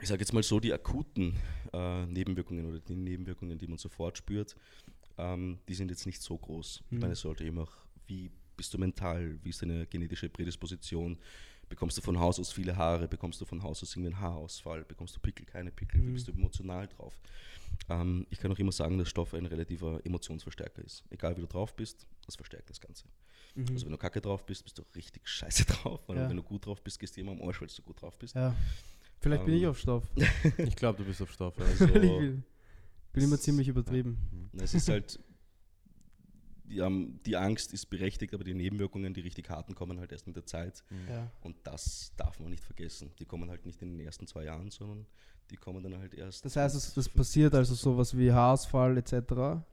ich sage jetzt mal so, die akuten äh, Nebenwirkungen oder die Nebenwirkungen, die man sofort spürt, ähm, die sind jetzt nicht so groß. Mhm. Ich meine, es sollte eben auch, wie bist du mental, wie ist deine genetische Prädisposition, bekommst du von Haus aus viele Haare, bekommst du von Haus aus irgendwie einen Haarausfall, bekommst du Pickel, keine Pickel, wie Mhm. bist du emotional drauf. Ähm, ich kann auch immer sagen, dass Stoff ein relativer Emotionsverstärker ist. Egal wie du drauf bist, das verstärkt das Ganze. Mhm. Also wenn du kacke drauf bist, bist du richtig scheiße <laughs> drauf. Und Ja. wenn du gut drauf bist, gehst du immer am Arsch, weil du gut drauf bist. ja. Vielleicht bin Ähm, ich auf Stoff. <laughs> Ich glaube, du bist auf Stoff. <laughs> Also, bin, bin immer ziemlich übertrieben. es ist halt, die, ähm, die Angst ist berechtigt, aber die Nebenwirkungen, die richtig harten, kommen halt erst mit der Zeit. Ja. Und das darf man nicht vergessen. Die kommen halt nicht in den ersten zwei Jahren, sondern die kommen dann halt erst. Das heißt, es, das 50, passiert also sowas wie Haarausfall etc.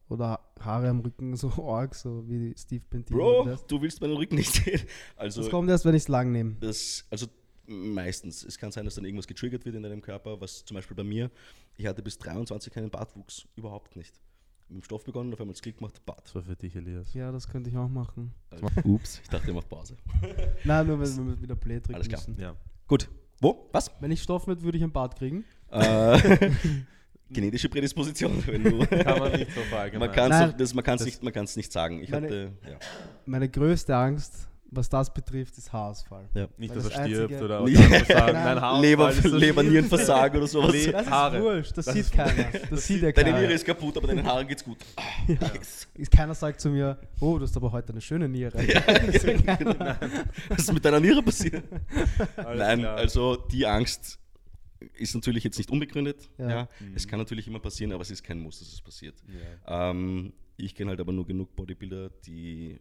oder Haare am Rücken <laughs> so arg, so wie Steve Bentin. Bro, Das, du willst meinen Rücken nicht sehen. Also, das kommt erst, wenn ich es lang nehme. das, also meistens. Es kann sein, dass dann irgendwas getriggert wird in deinem Körper, was zum Beispiel bei mir, ich hatte bis 23 keinen Bartwuchs, überhaupt nicht. Mit dem Stoff begonnen, auf einmal das Klick gemacht, Bart. Das war für dich, Elias. Ja, das könnte ich auch machen. Also, ups, ich dachte, ihr macht Pause. <laughs> Nein, nur wenn wir wieder Play drücken Alles klar. müssen. Ja. Gut. Wo? Was? Wenn ich Stoff mit, würde ich einen Bart kriegen. Äh, <laughs> genetische Prädisposition, wenn du. Kann man nicht so verallgemeinern. Man kann es das, man kann's nicht, man kann's nicht sagen. Ich Meine- hatte, ja. Meine größte Angst, was das betrifft, ist Haarausfall. Nicht, Weil dass das er stirbt einzige- oder <laughs> oder sagen, Nein. mein Haar Leber, Leber. Nierenversagen oder sowas. <laughs> Le- Das Haare. ist wurscht, das, Das sieht keiner. Das sieht ja Deine. Niere ist kaputt, aber deinen Haaren geht's gut. <laughs> Yes. Ist- Keiner sagt zu mir, oh, du hast aber heute eine schöne Niere. Was ist mit deiner Niere passiert? Alles Nein, klar. also die Angst ist natürlich jetzt nicht unbegründet. Ja. Ja. Es kann natürlich immer passieren, aber es ist kein Muss, dass es passiert. Ja. Ähm, ich kenne halt aber nur genug Bodybuilder, die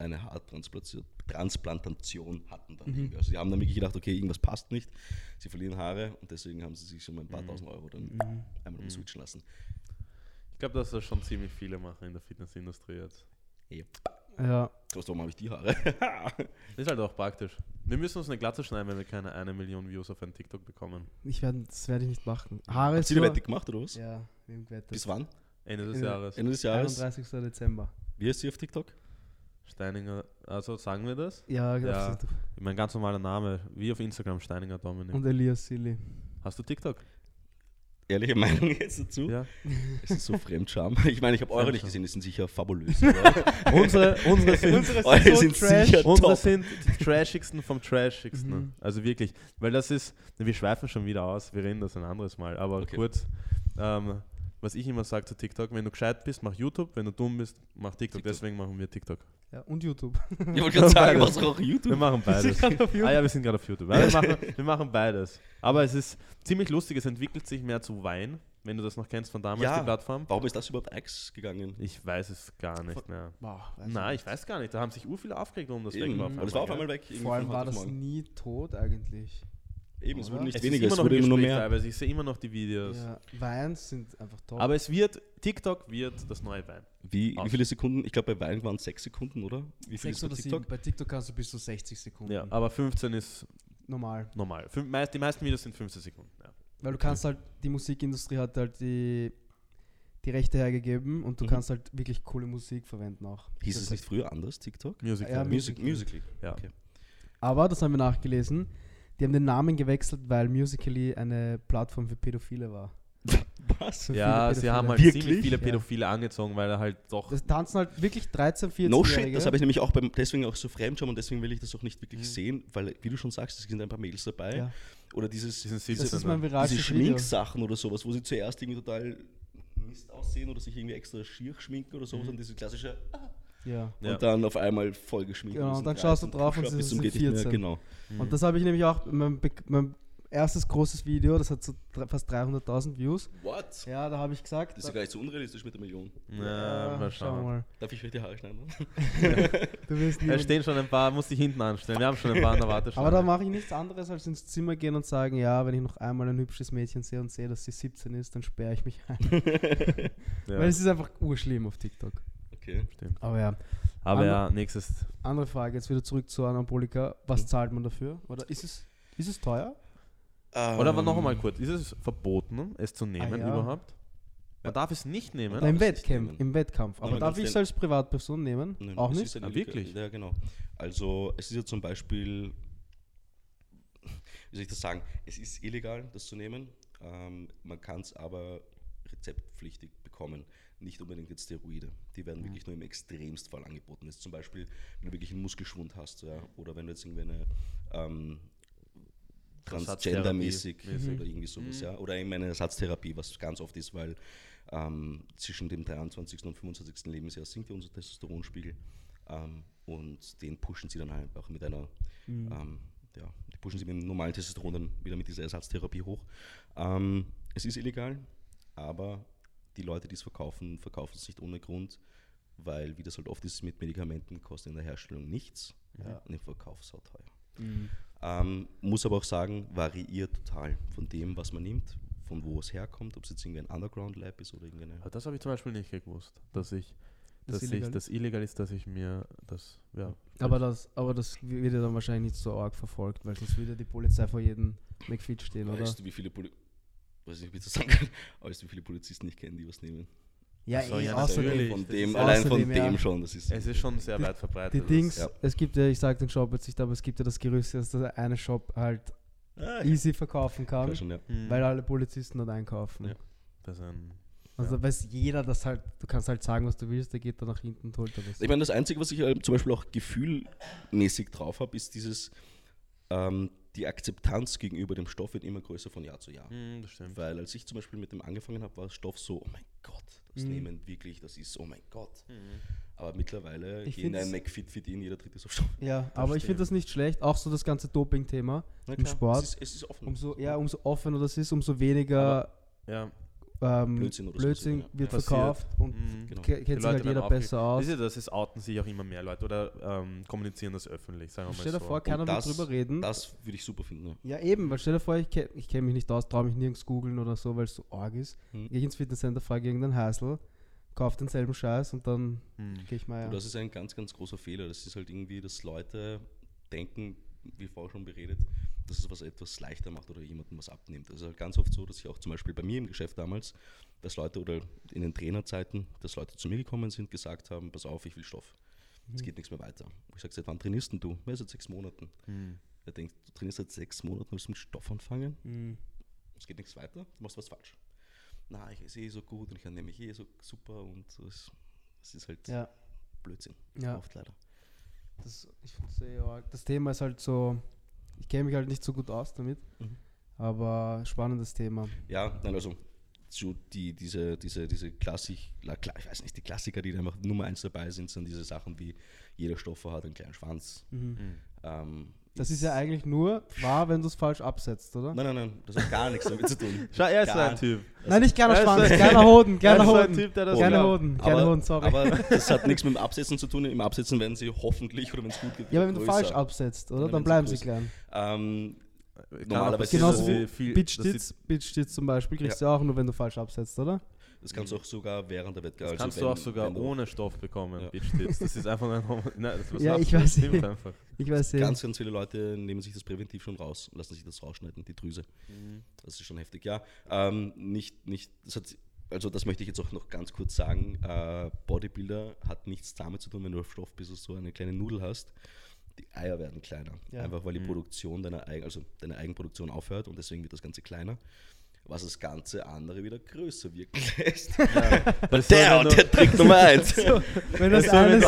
eine Haartransplantation Transplantation hatten dann irgendwie. Also sie haben dann wirklich gedacht, okay, irgendwas passt nicht. Sie verlieren Haare und deswegen haben sie sich schon mal ein paar tausend Euro dann einmal umswitchen lassen. Ich glaube, dass das schon ziemlich viele machen in der Fitnessindustrie jetzt. Yep. Ja, Was, warum habe ich die Haare? <laughs> Ist halt auch praktisch. Wir müssen uns eine Glatze schneiden, wenn wir keine eine Million Views auf ein TikTok bekommen. Ich werd, das werde ich nicht machen. Haare ist nur- Wette gemacht oder was? Ja, wir haben gewettet. Bis wann? Ende des Ende- Jahres. Ende des Jahres? 31. Dezember. Wie heißt sie auf TikTok? Steininger, also sagen wir das? Ja, Ja. absolut. Mein ganz normaler Name, wie auf Instagram, Steininger Dominik. Und Elias Silly. Hast du TikTok? Ehrliche Meinung jetzt dazu? Ja. Es <laughs> ist so Fremdscham. Ich meine, ich habe eure nicht gesehen, die sind sicher fabulös. <laughs> unsere, unsere sind, Unsere Eure sind sicher unsere top. sind die trashigsten vom trashigsten. Mhm. Also wirklich, weil das ist, wir schweifen schon wieder aus, wir reden das ein anderes Mal, aber Okay. kurz, ähm, was ich immer sage zu TikTok, wenn du gescheit bist, mach YouTube, wenn du dumm bist, mach TikTok, TikTok. deswegen machen wir TikTok. Ja, und YouTube. <laughs> Ich wollte <laughs> gerade sagen, was auch Wir YouTube. machen beides. auf Ah ja, wir sind gerade auf YouTube. Wir, <laughs> machen, wir machen beides. Aber es ist ziemlich lustig, es entwickelt sich mehr zu Wein, wenn du das noch kennst von damals, Ja. die Plattform. Warum ist das überhaupt X gegangen? Ich weiß es gar nicht mehr. Boah, Nein, ich weiß gar nicht. Da haben sich ur viele aufgeregt, um das Eben. weg war. Aber das war auf einmal weg. Vor allem war das morgen. nie tot eigentlich. Eben, es wurde nicht Es weniger, ist es immer noch wurde im immer nur mehr. teilweise. Ich sehe immer noch die Videos. Ja, Weins sind einfach top. Aber es wird, TikTok wird das neue Wein. Wie, wie viele Sekunden? Ich glaube, bei Wein waren es sechs Sekunden, oder? Wie viel Sechs ist bei oder TikTok? sieben. Bei TikTok kannst du bis zu 60 Sekunden. Ja, aber 15 ist Normal. normal. Fün meist, die meisten Videos sind 15 Sekunden. Ja. Weil du kannst halt, die Musikindustrie hat halt die, die Rechte hergegeben und du Mhm. kannst halt wirklich coole Musik verwenden auch. Hieß Das es nicht früher anders, TikTok? Music. Ja, Music, Musical.ly. Musically. Ja. Okay. Aber, das haben wir nachgelesen, die haben den Namen gewechselt, weil Musical.ly eine Plattform für Pädophile war. Was? Für ja, sie haben halt Wirklich? ziemlich viele Ja. Pädophile angezogen, weil er halt doch. Das tanzen halt wirklich 13, 14 No shit, das habe ich nämlich auch beim, deswegen auch so Fremdscham und deswegen will ich das auch nicht wirklich Mhm. sehen, weil, wie du schon sagst, es sind ein paar Mädels dabei. ja. Oder dieses, Diesen Das 17er. ist mein diese. Schminksachen oder sowas, wo sie zuerst irgendwie total Mist aussehen oder sich irgendwie extra schier schminken oder sowas Mhm. und diese klassische Ja. Ja. und dann auf einmal voll geschminkt. Genau, und dann schaust du 13 drauf und sie sind geht nicht mehr, 14. Genau. Mhm. Und das habe ich nämlich auch, mein, mein erstes großes Video, das hat so fast 300.000 Views. What? Ja, da habe ich gesagt. Das ist ja gar nicht so unrealistisch mit der Million. ja, mal schauen. mal. Darf ich mir die Haare schneiden? <laughs> Da stehen schon ein paar, muss ich hinten anstellen. Wir haben schon ein paar an der Warteschlange. Aber da mache ich nichts anderes, als ins Zimmer gehen und sagen, ja, wenn ich noch einmal ein hübsches Mädchen sehe und sehe, dass sie 17 ist, dann sperre ich mich ein. <laughs> ja, Weil es ist einfach urschlimm auf TikTok. Okay. stimmt. Aber ja, Aber Ander- ja, nächstes. andere Frage, jetzt wieder zurück zu Anabolika. Was Mhm. zahlt man dafür? Oder ist es, ist es teuer? Oder aber noch Ähm, einmal kurz, ist es verboten, es zu nehmen Ah, ja. überhaupt? Man darf es nicht nehmen. Nein, Im darf es nicht Wettkampf, nehmen. im Wettkampf. Aber man darf ich es als Privatperson nehmen? Nein, Auch nicht? Ah, wirklich? Ja, genau. Also es ist ja zum Beispiel, wie soll ich das sagen, es ist illegal, das zu nehmen. Ähm, man kann es aber rezeptpflichtig bekommen. Nicht unbedingt jetzt Steroide. Die werden Mhm. wirklich nur im Extremstfall angeboten. Ist zum Beispiel, wenn du wirklich einen Muskelschwund hast, ja, oder wenn du jetzt irgendwie eine ähm, transgendermäßig oder irgendwie sowas, Mhm. ja. Oder eben eine Ersatztherapie, was ganz oft ist, weil ähm, zwischen dem 23. und 25. Lebensjahr sinkt ja unser Testosteronspiegel. Ähm, und den pushen sie dann halt auch mit einer, Mhm. ähm, ja, die pushen sie mit dem normalen Testosteron dann wieder mit dieser Ersatztherapie hoch. Ähm, es ist illegal, aber die Leute, die es verkaufen, verkaufen es nicht ohne Grund, weil, wie das halt oft ist mit Medikamenten, kostet in der Herstellung nichts Ja. und im Verkauf sau teuer. Mhm. Ähm, muss aber auch sagen, variiert total von dem, was man nimmt, von wo es herkommt, ob es jetzt irgendwie ein Underground-Lab ist oder irgendeine. Aber das habe ich zum Beispiel nicht gewusst, dass ich, Das dass illegal ich, das illegal ist, dass ich mir das, ja. Aber das, aber das wird ja dann wahrscheinlich nicht so arg verfolgt, weil sonst würde die Polizei vor jedem McFit stehen, oder? Weißt du, wie viele Poli weiß nicht, wie ich das <laughs> sagen kann, aber du, wie viele Polizisten nicht kennen, die was nehmen? Ja, so, eh, ja, außerdem. natürlich. Von dem, allein von außerdem, ja. dem schon, das ist. Es ist schon sehr Die- weit verbreitet. Die Dings, ja. es gibt ja, ich sage den Shop jetzt nicht, aber es gibt ja das Gerücht, dass der eine Shop halt Ah, easy verkaufen kann, schon, ja. Mhm. weil alle Polizisten dort einkaufen. Ja. das ist ein, Also Ja. da weiß jeder, dass halt, du kannst halt sagen, was du willst, der geht dann nach hinten und holt da was. Ich meine, das Einzige, was ich äh, zum Beispiel auch gefühlmäßig drauf habe, ist dieses, ähm, die Akzeptanz gegenüber dem Stoff wird immer größer von Jahr zu Jahr. Das stimmt. Weil als ich zum Beispiel mit dem angefangen habe, war das Stoff so, oh mein Gott, das Mhm. nehmen wirklich, das ist, oh mein Gott. Mhm. Aber mittlerweile Ich gehen ein McFit fit in, jeder dritte ist auf Stoff. ja, <laughs> aber ich finde das nicht schlecht. Auch so das ganze Doping-Thema. Im Sport. Es ist, es ist offen. Umso, ja, umso offener das ist, umso weniger Ja, ähm, Blödsinn oder so, Blödsinn ja. wird Passiert. verkauft und mhm. Genau. kennt sich halt jeder besser aus. Wisst ihr, das ist, outen sich auch immer mehr Leute oder ähm, kommunizieren das öffentlich, sagen wir mal Stell dir so. vor, keiner Und will das- drüber reden. Das würde ich super finden. Ja. Ja, eben, weil stell dir vor, ich, ke ich kenne mich nicht aus, traue mich nirgends googeln oder so, weil es so arg ist. Hm. Gehe ich ins Fitnesscenter, frage irgendeinen Heißel, kaufe denselben Scheiß und dann Mhm. gehe ich mal. Und Ja. das ist ein ganz, ganz großer Fehler. Das ist halt irgendwie, dass Leute denken, wie vorher schon beredet, dass es was etwas leichter macht oder jemandem was abnimmt. Es ist halt ganz oft so, dass ich auch zum Beispiel bei mir im Geschäft damals, dass Leute oder in den Trainerzeiten, dass Leute zu mir gekommen sind, gesagt haben, pass auf, ich will Stoff. Es geht nichts mehr weiter. Ich sage, seit wann trainierst denn du? Ja, seit sechs Monaten. Er denkt, du trainierst seit sechs Monaten, willst du mit Stoff anfangen? Mhm. Es geht nichts weiter, du machst was falsch. Na, ich sehe eh so gut und ich ernähre mich eh so super und das, das ist halt Ja, Blödsinn. ja. Oft leider. Das, ich find's sehr arg. Das Thema ist halt so, ich kenne mich halt nicht so gut aus damit, Mhm. aber spannendes Thema. Ja, nein, also so die, diese, diese, diese Klassik, ich weiß nicht, die Klassiker, die einfach Nummer eins dabei sind, sind diese Sachen wie jeder Stoffer hat einen kleinen Schwanz. Mhm. Ähm, Das ist ja eigentlich nur wahr, wenn du es falsch absetzt, oder? Nein, nein, nein, das hat gar nichts damit zu tun. <laughs> Schau, er ist so Gar ein Typ. Nein, nicht Er ist Schwanz, kleiner Hoden, Er ist so ein Hoden. Typ, der das glaubt. Hoden, kleiner Hoden, sorry. aber <laughs> das hat nichts mit dem Absetzen zu tun. Im Absetzen werden sie hoffentlich oder wenn es gut geht. ja, aber wenn du falsch absetzt, oder? Dann bleiben sie klein. Ähm, Normalerweise Genauso wie dass sie viel- Bitch dass sie- Stitz, Bitch Stitz zum Beispiel kriegst du auch nur, wenn du falsch absetzt, oder? Das kannst du auch sogar während der Wettkampf. Das kannst du auch sogar ohne Stoff bekommen, Ja. Bitch Tits. Das ist einfach ein. Nein, das was Ja, ich weiß stimmt nicht. einfach. Ich weiß. Ganz, ganz viele Leute nehmen sich das präventiv schon raus, lassen sich das rausschneiden, die Drüse. Das ist schon heftig, ja. Ähm, nicht, nicht, das hat, also das möchte ich jetzt auch noch ganz kurz sagen. Äh, Bodybuilder hat nichts damit zu tun, wenn du auf Stoff bist, dass du eine kleine Nudel hast. Die Eier werden kleiner. Ja. Einfach weil die Mhm. Produktion deiner Eigen, also deine Eigenproduktion aufhört und deswegen wird das Ganze kleiner. Was das ganze andere wieder größer wirken <laughs> lässt. Das ist der so, und wenn der Trick <laughs> Nummer eins. Wenn das, so, eine wenn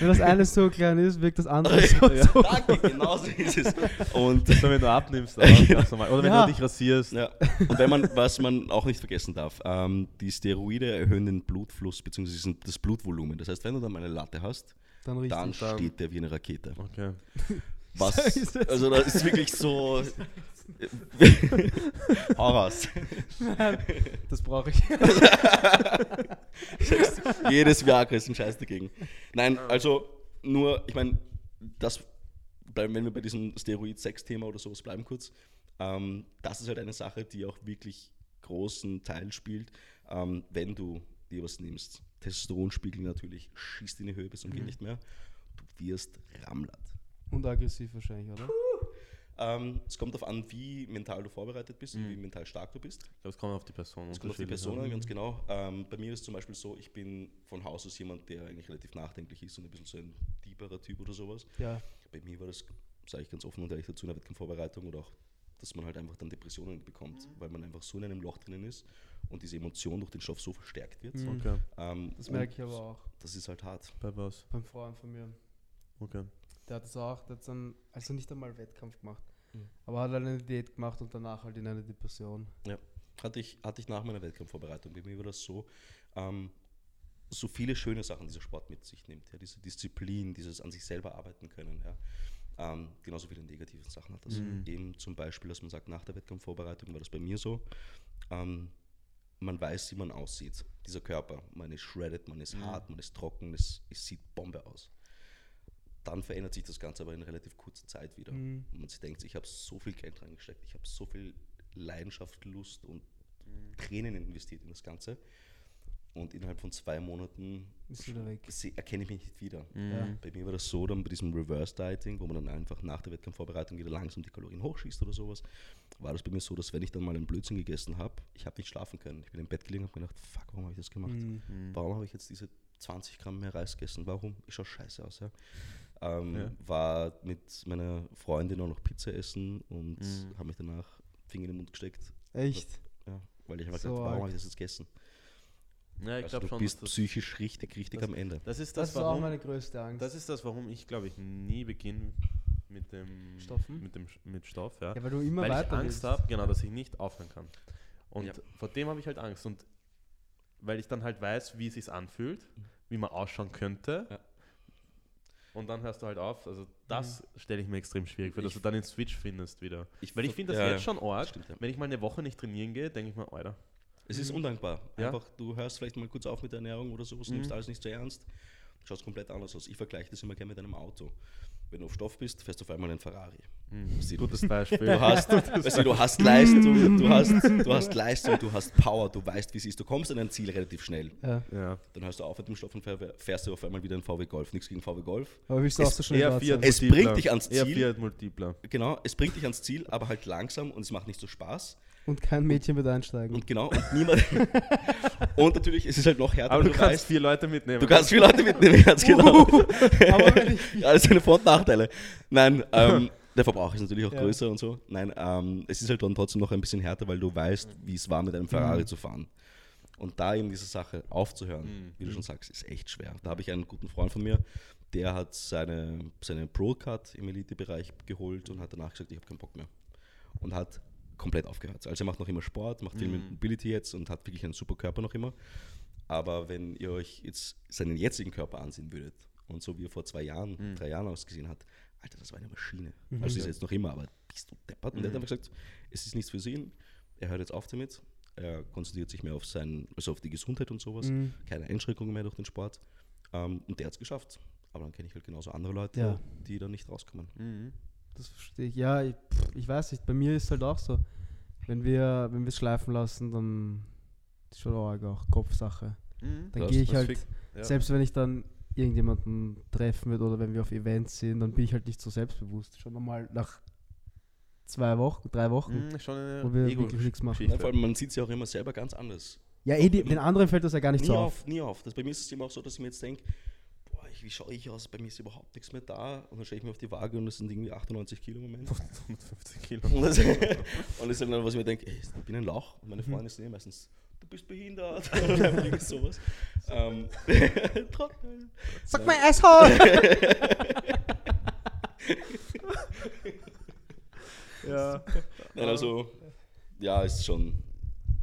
so, das eine so klein ist, wirkt das andere so. Ja, so. danke, genau so ist es. <laughs> Und so, wenn du abnimmst, auch. Oder wenn Ja. du dich rasierst. Ja, und wenn man, was man auch nicht vergessen darf, ähm, die Steroide erhöhen den Blutfluss bzw. das Blutvolumen. Das heißt, wenn du dann mal eine Latte hast, dann dann- steht der wie eine Rakete. Okay. Was, <laughs> also das ist wirklich so. <laughs> Raus. <laughs> Das brauche ich. Jedes Viagra ist ein Scheiß dagegen. Nein, also nur, ich meine, das, bleiben, wenn wir bei diesem Steroid-Sex-Thema oder sowas bleiben kurz, ähm, das ist halt eine Sache, die auch wirklich großen Teil spielt, ähm, wenn du dir was nimmst. Testosteronspiegel natürlich schießt in die Höhe bis zum geht nicht mehr. Du wirst rammlert. Und aggressiv wahrscheinlich, oder? Ähm, es kommt darauf an, wie mental du vorbereitet bist und wie mental stark du bist. Ich glaube, es kommt auf die Person. Es kommt auf die Person an. an, ganz genau. Ähm, bei mir ist zum Beispiel so, ich bin von Haus aus jemand, der eigentlich relativ nachdenklich ist und ein bisschen so ein tieferer Typ oder sowas. Ja. Bei mir war das, sage ich ganz offen und ehrlich dazu, in der Wettkampfvorbereitung oder auch, dass man halt einfach dann Depressionen bekommt, weil man einfach so in einem Loch drinnen ist und diese Emotion durch den Stoff so verstärkt wird. Mhm. Okay. Ähm, Das merke ich aber auch Das ist halt hart. Bei was? beim Freund von mir. Okay. Der hat es auch, der hat dann, also nicht einmal Wettkampf gemacht, Mhm. aber hat halt eine Diät gemacht und danach halt in eine Depression. Hatte ich, hatte ich nach meiner Wettkampfvorbereitung. Bei mir war das so, ähm, so viele schöne Sachen dieser Sport mit sich nimmt. Ja, diese Disziplin, dieses an sich selber arbeiten können. Ja. Ähm, genauso viele negative Sachen hat das. Mhm. Eben zum Beispiel, dass man sagt, nach der Wettkampfvorbereitung war das bei mir so. Ähm, man weiß, wie man aussieht. Dieser Körper. Man ist shredded, man ist Mhm. hart, man ist trocken, es, es sieht Bombe aus. Dann verändert sich das Ganze aber in relativ kurzer Zeit wieder. Mhm. Und man sich denkt, ich habe so viel Geld reingesteckt, ich habe so viel Leidenschaft, Lust und Tränen investiert in das Ganze. Und innerhalb von zwei Monaten Ist wieder weg. se- erkenne ich mich nicht wieder. Ja. Bei mir war das so, dann bei diesem Reverse Dieting, wo man dann einfach nach der Wettkampfvorbereitung wieder langsam die Kalorien hochschießt oder sowas, war das bei mir so, dass wenn ich dann mal einen Blödsinn gegessen habe, ich habe nicht schlafen können. Ich bin im Bett gelegen und habe gedacht, fuck, warum habe ich das gemacht? Mhm. Warum habe ich jetzt diese 20 Gramm mehr Reis gegessen? Warum? Ich schaue scheiße aus. Ja. Ähm, Ja. War mit meiner Freundin auch noch Pizza essen und Mhm. habe mich danach Finger in den Mund gesteckt, Echt? ja, weil ich einfach So gedacht, warum habe ich das jetzt gegessen? Ja, ich Also glaube du schon. bist dass das, psychisch richtig, richtig das- am Ende. das ist Das, das, war auch warum. meine größte Angst. Das ist das, warum ich glaube ich nie beginne mit dem Stoffen? mit dem mit Stoff, ja. ja, weil du immer weil ich weiter Angst willst. habe, genau, dass ich nicht aufhören kann. Und Ja. vor dem habe ich halt Angst und weil ich dann halt weiß, wie es sich anfühlt, wie man ausschauen könnte. Ja. Und dann hörst du halt auf. Also das stelle ich mir extrem schwierig vor, dass Ich- du dann den Switch findest wieder. Ich Weil ich finde das ja, jetzt schon arg. stimmt, ja. Wenn ich mal eine Woche nicht trainieren gehe, denke ich mir, Alter. Es ist undankbar. Ja. Einfach, du hörst vielleicht mal kurz auf mit der Ernährung oder sowas, Mhm. nimmst alles nicht so ernst. schaut es komplett anders aus. Ich vergleiche das immer gerne mit einem Auto. Wenn du auf Stoff bist, fährst du auf einmal einen Ferrari. Mhm. Gutes <laughs> Beispiel. Du hast, <laughs> weißt du, du hast Leistung, du <laughs> hast, du hast Leistung, du hast Power, du weißt, wie es ist. Du kommst an ein Ziel relativ schnell. Ja. ja. Dann hörst du auf mit dem Stoff und fähr- fährst du auf einmal wieder einen VW Golf. Nichts gegen VW Golf. Aber willst du Es- auch so schnell? Es Multipler. bringt dich ans Eher Ziel. Fiat Multipler. Genau, es bringt dich ans Ziel, aber halt langsam und es macht nicht so Spaß. Und kein Mädchen wird einsteigen. Und genau, und niemand. <laughs> und natürlich, es ist halt noch härter, Aber wenn du kannst weißt, vier Leute mitnehmen. du kannst viele Leute mitnehmen, ganz <laughs> genau. Das <laughs> sind Vor- und Nachteile. Nein, ähm, der Verbrauch ist natürlich auch Ja. größer und so. Nein, ähm, es ist halt dann trotzdem noch ein bisschen härter, weil du weißt, wie es war, mit einem Ferrari Mhm. zu fahren. Und da eben diese Sache aufzuhören, Mhm. wie du schon sagst, ist echt schwer. Da habe ich einen guten Freund von mir, der hat seine, seine Pro-Card im Elite-Bereich geholt und hat danach gesagt, ich habe keinen Bock mehr. Und hat komplett aufgehört. Also er macht noch immer Sport, macht viel Mhm. mit Mobility jetzt und hat wirklich einen super Körper noch immer. Aber wenn ihr euch jetzt seinen jetzigen Körper ansehen würdet und so wie er vor zwei Jahren, Mhm. drei Jahren ausgesehen hat, Alter, das war eine Maschine. Mhm. Also ist er jetzt noch immer, aber bist du deppert? Und er hat Mhm. einfach gesagt, es ist nichts für ihn. Er hört jetzt auf damit. Er konzentriert sich mehr auf sein, also auf die Gesundheit und sowas. Mhm. Keine Einschränkungen mehr durch den Sport. Ähm, und der hat es geschafft. Aber dann kenne ich halt genauso andere Leute, Ja. die da nicht rauskommen. Das verstehe ich. Ja, ich, pff, ich weiß nicht. Bei mir ist es halt auch so. Wenn wir wenn wir es schleifen lassen, dann ist schon arg auch Kopfsache. Mhm. Dann gehe ich halt, ja. selbst wenn ich dann irgendjemanden treffen würde oder wenn wir auf Events sind, dann bin ich halt nicht so selbstbewusst. Schon einmal nach zwei Wochen, drei Wochen, Mhm, schon eine wo wir Ego- wirklich nichts machen. Ja, vor allem, man sieht es ja auch immer selber ganz anders. Ja, eh, die, den anderen fällt das ja gar nicht nie so auf. auf. nie auf. Das, bei mir ist es immer auch so, dass ich mir jetzt denke, ich, wie schaue ich aus? Bei mir ist überhaupt nichts mehr da. Und dann stelle ich mir auf die Waage und das sind irgendwie 98 Kilo im Moment. 150 Kilo. <laughs> Und das, und das ist dann, was ich mir denke, ey, ich bin ein Lauch. Und meine Mhm. Freunde sind eh meistens, du bist behindert. Oder <laughs> irgendwie sowas. Ähm, Trottel. Sag mal, Asshole! <laughs> ja. Nein, also, ja, ist schon.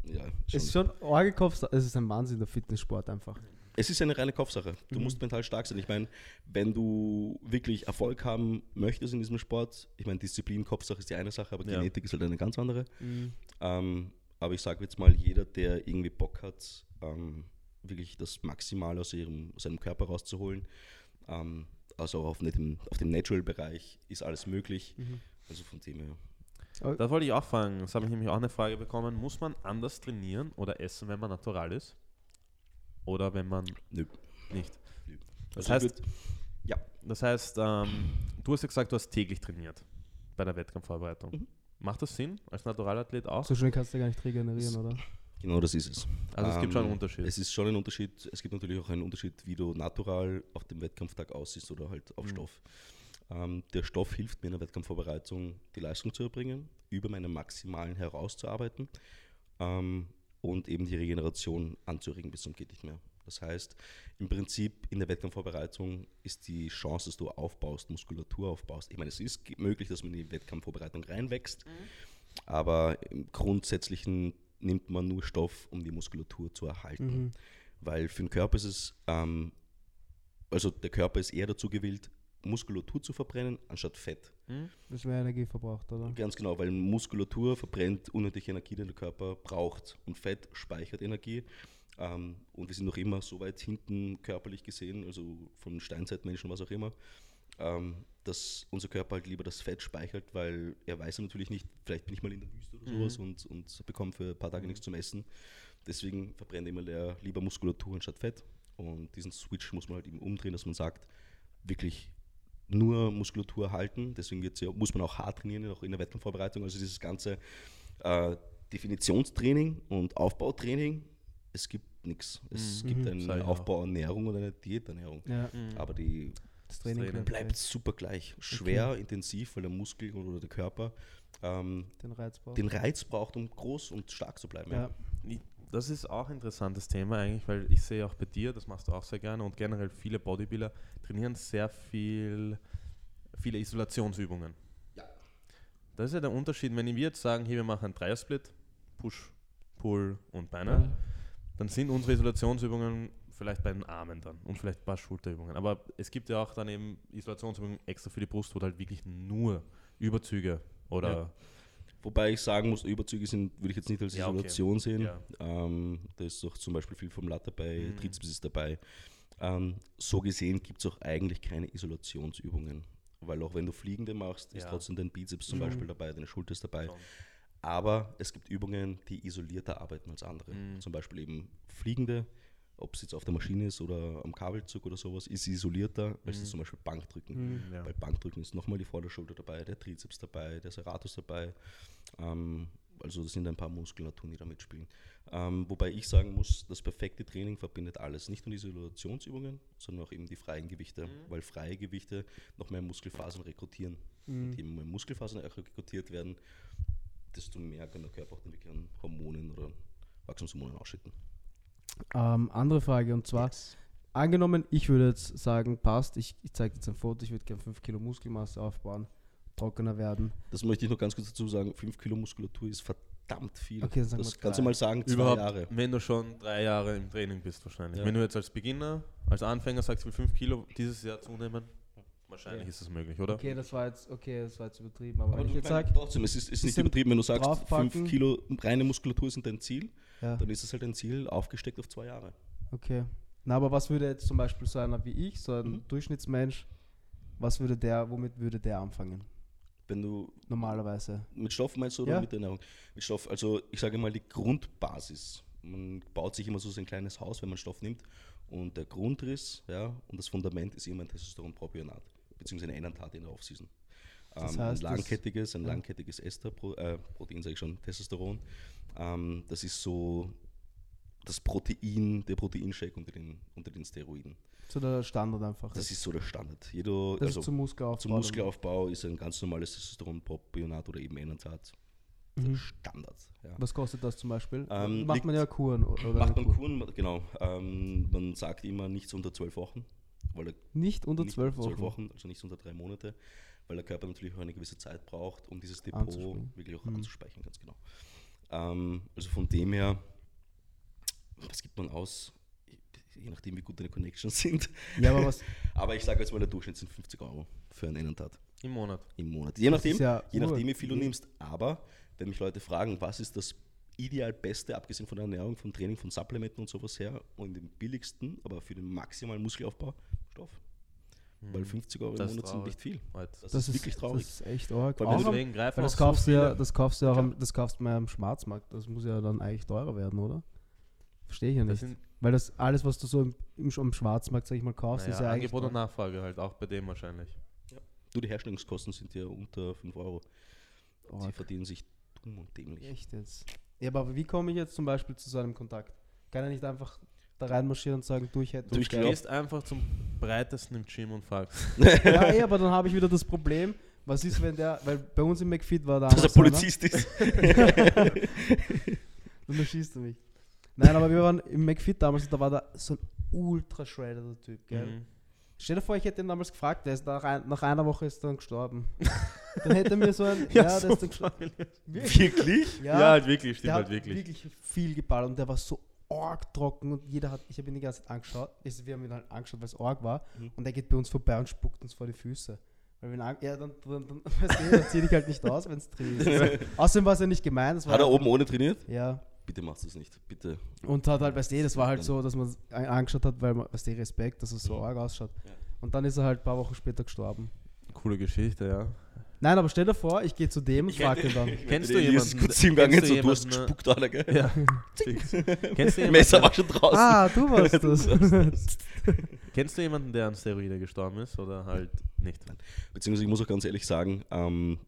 Ja, schon. Es ist schon arge Kopf, es ist ein Wahnsinn, der Fitnesssport einfach. Es ist eine reine Kopfsache. Du Mhm. musst mental stark sein. Ich meine, wenn du wirklich Erfolg haben möchtest in diesem Sport, ich meine, Disziplin, Kopfsache ist die eine Sache, aber Ja. Genetik ist halt eine ganz andere. Mhm. Ähm, aber ich sage jetzt mal, jeder, der irgendwie Bock hat, ähm, wirklich das Maximale aus, ihrem, aus seinem Körper rauszuholen, ähm, also auch auf dem, auf dem Natural-Bereich ist alles möglich. Mhm. Also von dem her. Das wollte ich auch fragen. Das habe ich nämlich auch eine Frage bekommen. Muss man anders trainieren oder essen, wenn man natural ist? Oder wenn man Nö. nicht? Das Also heißt- ja, Das heißt, ähm, du hast ja gesagt, du hast täglich trainiert bei der Wettkampfvorbereitung. Mhm. Macht das Sinn als Naturalathlet auch? So schnell kannst du gar nicht regenerieren, oder? genau das ist es. Also es gibt schon einen Ähm, Unterschied. Es ist schon ein Unterschied. Es gibt natürlich auch einen Unterschied, wie du natural auf dem Wettkampftag aussiehst oder halt auf Mhm. Stoff. Ähm, der Stoff hilft mir in der Wettkampfvorbereitung, die Leistung zu erbringen, über meine maximalen herauszuarbeiten ähm, und eben die Regeneration anzuregen bis zum geht nicht mehr. Das heißt, im Prinzip in der Wettkampfvorbereitung ist die Chance, dass du aufbaust, Muskulatur aufbaust. Ich meine, es ist möglich, dass man in die Wettkampfvorbereitung reinwächst, aber im Grundsätzlichen nimmt man nur Stoff, um die Muskulatur zu erhalten. Mhm. Weil für den Körper ist es, ähm, also der Körper ist eher dazu gewillt, Muskulatur zu verbrennen, anstatt Fett. Hm? Das wäre Energie verbraucht, oder? Ganz genau, weil Muskulatur verbrennt unnötige Energie, die der Körper braucht. Und Fett speichert Energie. Ähm, und wir sind noch immer so weit hinten körperlich gesehen, also von Steinzeitmenschen, was auch immer, ähm, dass unser Körper halt lieber das Fett speichert, weil er weiß ja natürlich nicht, vielleicht bin ich mal in der Wüste oder Mhm. sowas und, und bekomme für ein paar Tage nichts zum Essen. Deswegen verbrennt immer der, lieber Muskulatur anstatt Fett. Und diesen Switch muss man halt eben umdrehen, dass man sagt, wirklich nur Muskulatur halten. Deswegen wird's ja, muss man auch hart trainieren, auch in der Wettkampfvorbereitung. Also dieses ganze äh, Definitionstraining und Aufbautraining, es gibt nichts. Es Mhm. gibt Mhm. eine Sag ich auch. Aufbauernährung oder eine Diäternährung. Ja, Mhm. Aber die das Training, Training bleibt super gleich. Schwer, intensiv, weil der Muskel oder der Körper ähm, den Reiz braucht. den Reiz braucht, um groß und stark zu bleiben. ja. Das ist auch ein interessantes Thema eigentlich, weil ich sehe auch bei dir, das machst du auch sehr gerne und generell viele Bodybuilder trainieren sehr viel, viele Isolationsübungen. Ja. Das ist ja der Unterschied, wenn wir jetzt sagen, hier wir machen einen Dreiersplit, Push, Pull und Beine, Ja. dann sind unsere Isolationsübungen vielleicht bei den Armen dann und vielleicht ein paar Schulterübungen. Aber es gibt ja auch dann eben Isolationsübungen extra für die Brust, wo halt wirklich nur Überzüge oder Ja. Wobei ich sagen muss, Überzüge sind, würde ich jetzt nicht als Ja, okay. Isolation sehen. Ja. Ähm, da ist doch zum Beispiel viel vom Lat dabei, Mhm. Trizeps ist dabei. Ähm, so gesehen gibt es auch eigentlich keine Isolationsübungen. Weil auch wenn du Fliegende machst, ist Ja. trotzdem dein Bizeps zum Mhm. Beispiel dabei, deine Schulter ist dabei. Schon. Aber es gibt Übungen, die isolierter arbeiten als andere. Mhm. Zum Beispiel eben Fliegende, ob es jetzt auf der Maschine ist oder am Kabelzug oder sowas, ist isolierter als Mhm. zum Beispiel Bankdrücken. Mhm. Ja. Bei Bankdrücken ist nochmal die Vorderschulter dabei, der Trizeps dabei, der Serratus dabei. Ähm, also das sind ein paar Muskelaturen, die da mitspielen. Ähm, wobei ich sagen muss, das perfekte Training verbindet alles. Nicht nur die Isolationsübungen, sondern auch eben die freien Gewichte, Mhm. weil freie Gewichte noch mehr Muskelfasern rekrutieren. Mhm. Und je mehr Muskelfasern auch rekrutiert werden, desto mehr kann der Körper auch dann wirklich an Hormonen oder Wachstumshormonen ausschütten. Ähm, andere Frage und zwar, angenommen, ich würde jetzt sagen, passt, ich, ich zeige jetzt ein Foto, ich würde gerne 5 Kilo Muskelmasse aufbauen, trockener werden. Das möchte ich noch ganz kurz dazu sagen. 5 Kilo Muskulatur ist verdammt viel. Okay, dann sagen das wir kannst drei. du mal sagen, zwei Überhaupt, Jahre. wenn du schon drei Jahre im Training bist, wahrscheinlich. Ja. Wenn du jetzt als Beginner, als Anfänger sagst, ich will 5 Kilo dieses Jahr zunehmen, wahrscheinlich Okay. ist das möglich, oder? Okay, das war jetzt, okay, das war jetzt übertrieben, aber, wenn du- ich jetzt sage, trotzdem, es ist, ist nicht übertrieben, wenn du sagst, draufpacken. 5 Kilo reine Muskulatur sind dein Ziel, ja, dann ist es halt ein Ziel aufgesteckt auf zwei Jahre. okay. Na, aber was würde jetzt zum Beispiel so einer wie ich, so ein Mhm. Durchschnittsmensch, was würde der, womit würde der anfangen? Wenn du Normalerweise. mit Stoff meinst du oder Ja. mit Ernährung? Mit Stoff, also ich sage mal die Grundbasis. Man baut sich immer so sein kleines Haus, wenn man Stoff nimmt. Und der Grundriss ja, und das Fundament ist immer ein Testosteronpropionat, beziehungsweise eine Enantat in der Offseason. Das Ähm, heißt, ein das- langkettiges, ein langkettiges Ester, äh, Protein sage ich schon, Testosteron. Ähm, das ist so das Protein, der Proteinshake unter den, unter den Steroiden. So der Standard einfach. Das ist so der Standard. Jeder, das also zum Muskelaufbau. zum Muskelaufbau ist ein ganz normales Testosteronpropionat oder eben Enantat. Mhm. Standard. Ja. Was kostet das zum Beispiel? Ähm, Macht man ja Kuren. Oder Macht man Kur- Kuren, genau. Ähm, man sagt immer nichts unter zwölf Wochen, weil Nicht unter zwölf Wochen. Wochen, also nicht unter drei Monate, weil der Körper natürlich auch eine gewisse Zeit braucht, um dieses Depot wirklich auch Mhm. anzuspeichern, ganz genau. Ähm, also von dem her, was gibt man aus? Je nachdem, wie gut deine Connections sind. Ja, aber was <laughs> Aber ich sage jetzt mal, der Durchschnitt sind 50 Euro für einen Enantat Im Monat. im Monat. Je nachdem, ja je nachdem, wie viel du urviel. nimmst. Aber wenn mich Leute fragen, was ist das ideal Beste, abgesehen von der Ernährung, vom Training, von Supplementen und sowas her, und den billigsten, aber für den maximalen Muskelaufbau, Stoff. Weil 50 Euro im Mhm. Das ist Monat sind nicht viel. Das, das ist wirklich traurig. Das ist echt arg. Weil Deswegen greifen weil das auch kaufst, so du ja, das kaufst du ja auch am, das kaufst du mal am Schwarzmarkt. Das muss ja dann eigentlich teurer werden, oder? Verstehe ich ja nicht. Weil das alles, was du so im, im, am Schwarzmarkt, sag ich mal, kaufst, naja, ist ja eigentlich. Angebot und. Nachfrage halt, auch bei dem wahrscheinlich. Du, die Herstellungskosten sind ja unter 5 Euro. Sie Arg. verdienen sich dumm und dämlich. Echt jetzt. Ja, aber wie komme ich jetzt zum Beispiel zu so einem Kontakt? Kann er nicht einfach da reinmarschieren und sagen, du, ich hätte Du, gehst einfach zum breitesten im Gym und fragst. <laughs> Ja, eh, aber dann habe ich wieder das Problem, was ist, wenn der, weil bei uns im McFit war damals Dass er so einer- Polizist ist. <laughs> Dann schießt du mich. Nein, aber wir waren im McFit damals und da war da so ein ultra shredder Typ, gell? Mhm. Stell dir vor, ich hätte ihn damals gefragt, der ist nach, ein, nach einer Woche ist dann gestorben. dann hätte er mir so ein, <laughs> ja, der ist dann gestorben. Wirklich? Ja, Ja, halt wirklich, stimmt der halt wirklich. wirklich. viel geballert und der war so arg trocken und jeder hat, ich habe ihn die ganze Zeit angeschaut, also wir haben ihn halt angeschaut, weil es arg war Mhm. und er geht bei uns vorbei und spuckt uns vor die Füße. Weil wir ihn an, ja, dann, dann, dann, <laughs> weißt du, dann zieh dich halt nicht aus, wenn es drin ist. <laughs> Außerdem war es ja nicht gemein. Das war Hat er oben ohne trainiert? Ja, Bitte machst du es nicht. Bitte. und hat halt, weißt du, das war halt so, dass man es an- angeschaut hat, weil man, weißt du, Respekt, dass es so Mhm. arg ausschaut. Ja. Und dann ist er halt ein paar Wochen später gestorben. Coole Geschichte, ja. Nein, aber stell dir vor, ich gehe zu dem und frage ihn dann. Kennst du jemanden- kurz hingegangen, kennst so du hast gespuckt, Alter, gell? Ja. <laughs> Kennst, du <laughs> Messer jemanden, war schon draußen. Ah, du warst <laughs> das. kennst du jemanden, der an Steroide gestorben ist oder halt nicht? Beziehungsweise ich muss auch ganz ehrlich sagen, ähm,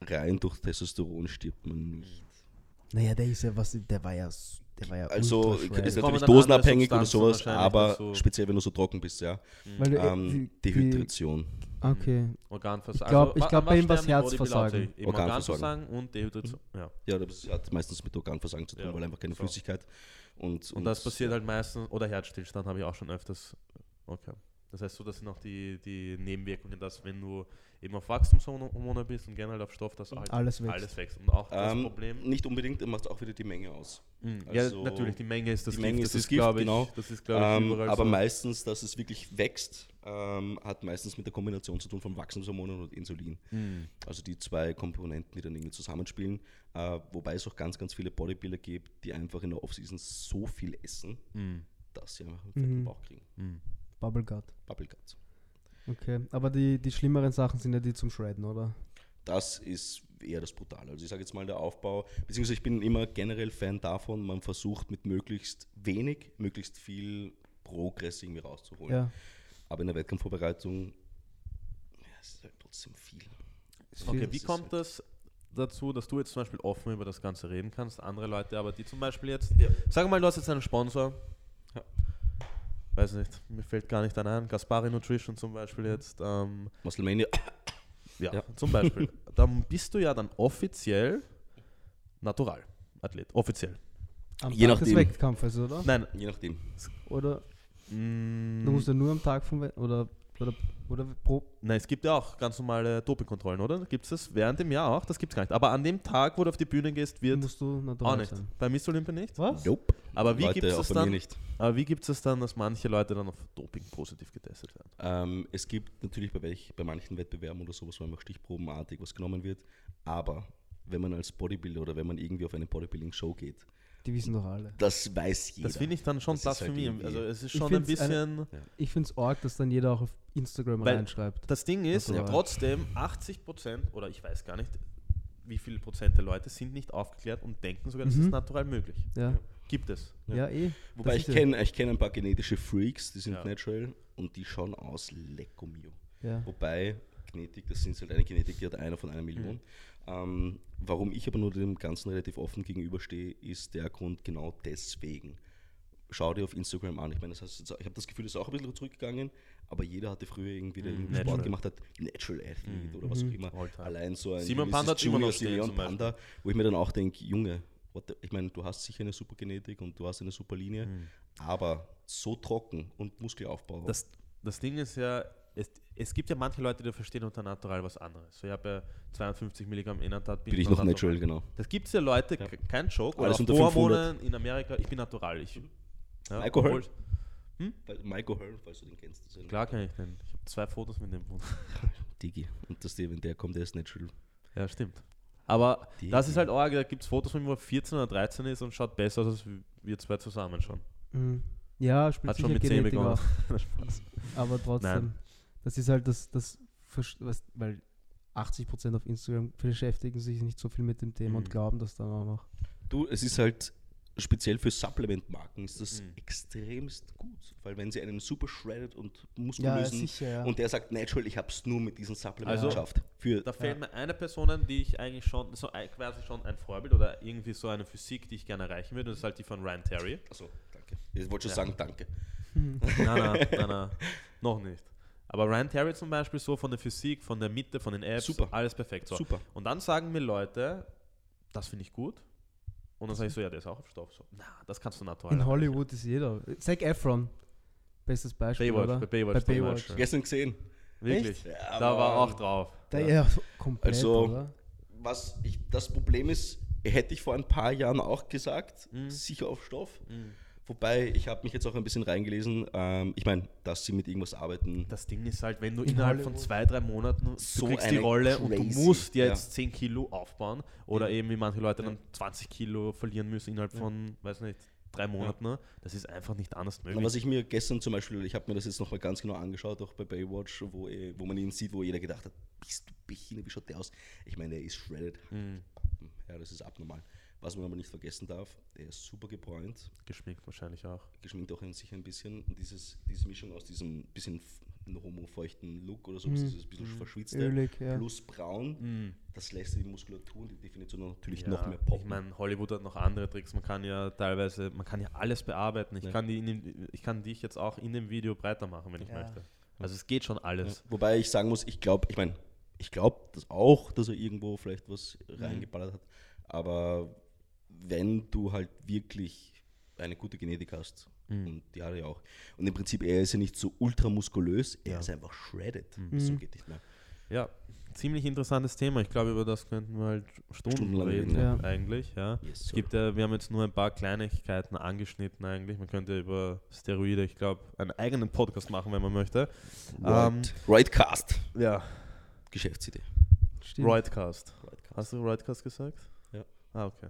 rein durch Testosteron stirbt man nicht. naja, der ist ja was, der war ja, ja Also ist. Es natürlich dosenabhängig oder sowas, aber dazu. speziell wenn du so trocken bist, ja. Weil du, Ähm, die, Dehydration. okay. Organversagen. Ich glaub- ich wa- glaub, bei was ihm sterben die Herzversagen. Organversagen. Organversagen und Dehydration. Ja. Ja, das hat meistens mit Organversagen zu tun, Ja, weil einfach keine so. Flüssigkeit und, Und das passiert halt meistens, oder Herzstillstand habe ich auch schon öfters. Okay. Das heißt so, das sind auch die, die Nebenwirkungen, dass wenn du eben auf Wachstumshormone bist und generell auf Stoff, dass halt Alles wächst. alles wächst. Und auch das ähm, Problem. Nicht unbedingt, macht auch wieder die Menge aus. Mhm. also ja, natürlich, die Menge ist das die Menge Gift. ist das ist, Gift, glaube ich, genau. Das ist, glaube ich, Ähm, überall aber so. meistens, dass es wirklich wächst, ähm, hat meistens mit der Kombination zu tun von Wachstumshormonen und Insulin. Mhm. Also die zwei Komponenten, die dann irgendwie zusammenspielen. Äh, wobei es auch ganz, ganz viele Bodybuilder gibt, die einfach in der Offseason so viel essen, Mhm. dass sie einfach einen fetten Mhm. Bauch kriegen. Mhm. Bubble Gut. Bubble Gut. Okay. Aber die, die schlimmeren Sachen sind ja die zum Shredden, oder? Das ist eher das Brutale. Also ich sage jetzt mal der Aufbau, beziehungsweise ich bin immer generell Fan davon, man versucht mit möglichst wenig, möglichst viel Progress irgendwie rauszuholen. Ja. Aber in der Wettkampfvorbereitung, ja, es ist halt trotzdem viel. Okay, wie ist kommt das dazu, dass du jetzt zum Beispiel offen über das Ganze reden kannst, andere Leute aber, die zum Beispiel jetzt, Ja. sag mal, du hast jetzt einen Sponsor. Weiß nicht, mir fällt gar nicht einer ein, Gaspari Nutrition zum Beispiel jetzt, ähm, Musclemania, <coughs> ja, Ja. zum Beispiel, <laughs> dann bist du ja dann offiziell Natural-Athlet, offiziell. Am Je Tag des nachdem. Wettkampfes, oder? Nein, je nachdem. Oder mm, du musst ja nur am Tag vom Wett oder, oder, oder pro. Nein, es gibt ja auch ganz normale Dopingkontrollen, oder? Gibt es das während dem Jahr auch? Das gibt es gar nicht. Aber an dem Tag, wo du auf die Bühne gehst, wird musst du auch natural nicht. sein. Bei Miss Olympia nicht? Was? Nope. Aber wie Leute, gibt es das dann? nicht. Aber wie gibt es dann, dass manche Leute dann auf Doping positiv getestet werden? Ähm, es gibt natürlich bei, welch, bei manchen Wettbewerben oder sowas, wo einfach stichprobenartig was genommen wird. Aber wenn man als Bodybuilder oder wenn man irgendwie auf eine Bodybuilding-Show geht, Die wissen doch alle. das weiß jeder. Das finde ich dann schon Das ist halt Blasphemie. irgendwie- also es ist Ich schon ein find's eine- bisschen. Ich finde es arg, dass dann jeder auch auf Instagram Weil- reinschreibt. Das Ding ist, Natural. trotzdem 80 Prozent, oder ich weiß gar nicht, wie viel Prozent der Leute sind nicht aufgeklärt und denken sogar, das Mhm. ist natural möglich. Ja, Gibt es. ja, eh. Wobei Das ich ja- kenne ich kenn ein paar genetische Freaks, die sind Ja. natural und die schauen aus lecko mio. Ja. Wobei Genetik, das sind halt eine Genetik, die hat einer von einer Million. Mhm. Ähm, warum ich aber nur dem Ganzen relativ offen gegenüberstehe, ist der Grund genau deswegen. Schau dir auf Instagram an. Ich meine, das heißt, ich habe das Gefühl, das ist auch ein bisschen zurückgegangen, aber jeder hatte früher irgendwie, der Mhm, irgendwie. Sport gemacht hat, Natural Athlete oder was auch immer. Alltime. Allein so ein Simon Panda Beispiel. Panda, wo ich mir dann auch denke, Junge, the, ich meine, du hast sicher eine super Genetik und du hast eine super Linie, Mhm. aber so trocken und Muskelaufbau. Das, das Ding ist ja, es, es gibt ja manche Leute, die verstehen unter natural was anderes. So, ich habe ja 52 Milligramm Inantat. bin ich noch natural, genau. Das gibt es ja Leute, Ja. kein Joke, oder Alles unter Hormonen in Amerika, ich bin natural. Ich, ja, Michael obwohl- Weil Michael Hearn, falls du den kennst. Das ein Klar kann ich den. Ich habe zwei Fotos mit dem. <laughs> Digi. Und der, wenn der kommt, der ist natural. Ja, stimmt. Aber Die- das ist halt arg, da gibt es Fotos von ihm, wo er 14 oder 13 ist und schaut besser aus, als wir zwei zusammen schon. Mhm. Ja, spielt Hat sicher schon mit 10 Genetik begonnen. auch. <laughs> Aber trotzdem, Nein. das ist halt das, das was, weil 80% auf Instagram beschäftigen sich nicht so viel mit dem Thema Mhm. und glauben das dann auch noch. Du, es ist halt speziell für Supplement-Marken ist das Mhm. extremst gut. Weil wenn sie einen super shredded und Ja, muskulösen sicher, ja. und der sagt, natural, ich habe es nur mit diesem Supplement Also- geschafft. Für Da fällt mir eine Person die ich eigentlich schon, so quasi schon ein Vorbild oder irgendwie so eine Physik, die ich gerne erreichen würde, und das ist halt die von Ryan Terry. Achso, danke. Ich wollte schon Ja. sagen, danke. <laughs> Nein, nein, nein, nein, noch nicht. Aber Ryan Terry zum Beispiel so von der Physik, von der Mitte, von den Apps, Super. alles perfekt. So. Super. Und dann sagen mir Leute, das finde ich gut. Und dann sage ich so, ja, der ist auch auf Stoff. So, na, das kannst du natural. In. Hollywood ist jeder. Zac Efron, bestes Beispiel, Baywatch, oder? bei Baywatch. Bei Baywatch. Beispiel. Gestern gesehen. Wirklich. Ja, Da war auch drauf. Der ja. ja, komplett, Also, oder? Was ich, das Problem ist, hätte ich vor ein paar Jahren auch gesagt, Mhm. sicher auf Stoff. Mhm. Wobei, ich habe mich jetzt auch ein bisschen reingelesen. Ähm, ich meine, dass sie mit irgendwas arbeiten. Das Ding ist halt, wenn du In innerhalb von Hollywood. zwei, drei Monaten, So du kriegst die eine Rolle und du crazy- musst ja. jetzt 10 Kilo aufbauen oder eben wie manche Leute dann 20 Kilo verlieren müssen innerhalb Ja. von, weiß nicht, drei Monaten. ne? Das ist einfach nicht anders möglich. was ich mir gestern zum Beispiel, ich habe mir das jetzt nochmal ganz genau angeschaut, auch bei Baywatch, wo, eh- wo man ihn sieht, wo jeder gedacht hat, bist du Behine, wie schaut der aus? Ich meine, der ist shredded. Mhm. Ja, das ist abnormal. Was man aber nicht vergessen darf, der ist super gebräunt, Geschminkt wahrscheinlich auch. geschminkt auch in sich ein bisschen. Und dieses, diese Mischung aus diesem bisschen homofeuchten Look oder so, Mhm. dieses bisschen verschwitzte, Ölig, ja. plus braun, Mhm. das lässt die Muskulatur und die Definition natürlich Ja, noch mehr poppen. Ich meine, Hollywood hat noch andere Tricks. Man kann ja teilweise, man kann ja alles bearbeiten. Ich, Ja. kann, die in dem, ich kann dich jetzt auch in dem Video breiter machen, wenn ich Ja. möchte. Also es geht schon Ja. alles. Wobei ich sagen muss, ich glaube, ich meine, ich glaube das auch, dass er irgendwo vielleicht was Mhm. reingeballert hat. Aber wenn du halt wirklich eine gute Genetik hast, Mhm. und die hat er ja auch, und im Prinzip, er ist ja nicht so ultramuskulös, er Ja. ist einfach shredded. Mhm. So geht nicht mehr. Ja, ziemlich interessantes Thema. Ich glaube, über das könnten wir halt Stunden Stundenlang reden, ja. eigentlich. Ja. Yes, Es gibt ja, wir haben jetzt nur ein paar Kleinigkeiten angeschnitten eigentlich. Man könnte über Steroide, ich glaube, einen eigenen Podcast machen, wenn man möchte. right, Rightcast. Ja, Geschäftsidee. Stimmt. Roidcast. Rightcast. Hast du Roidcast gesagt? Ja. Ah, okay.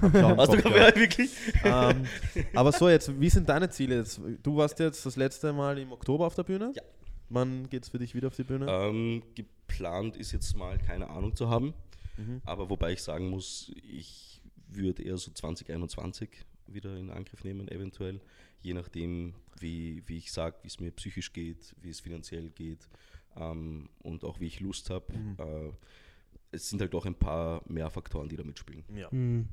Abschauen, Hast du Kopf, ja, wirklich? ähm, <laughs> aber so jetzt, wie sind deine Ziele jetzt? Du warst jetzt das letzte Mal im Oktober auf der Bühne. Ja. Wann geht es für dich wieder auf die Bühne? Ähm, geplant ist jetzt mal keine Ahnung zu haben. Mhm. Aber wobei ich sagen muss, ich würde eher so 2021 wieder in Angriff nehmen, eventuell. Je nachdem, wie, wie ich sage, wie es mir psychisch geht, wie es finanziell geht ähm, und auch wie ich Lust habe. Mhm. Äh, es sind halt auch ein paar mehr Faktoren, die da mitspielen. Ja. Hm.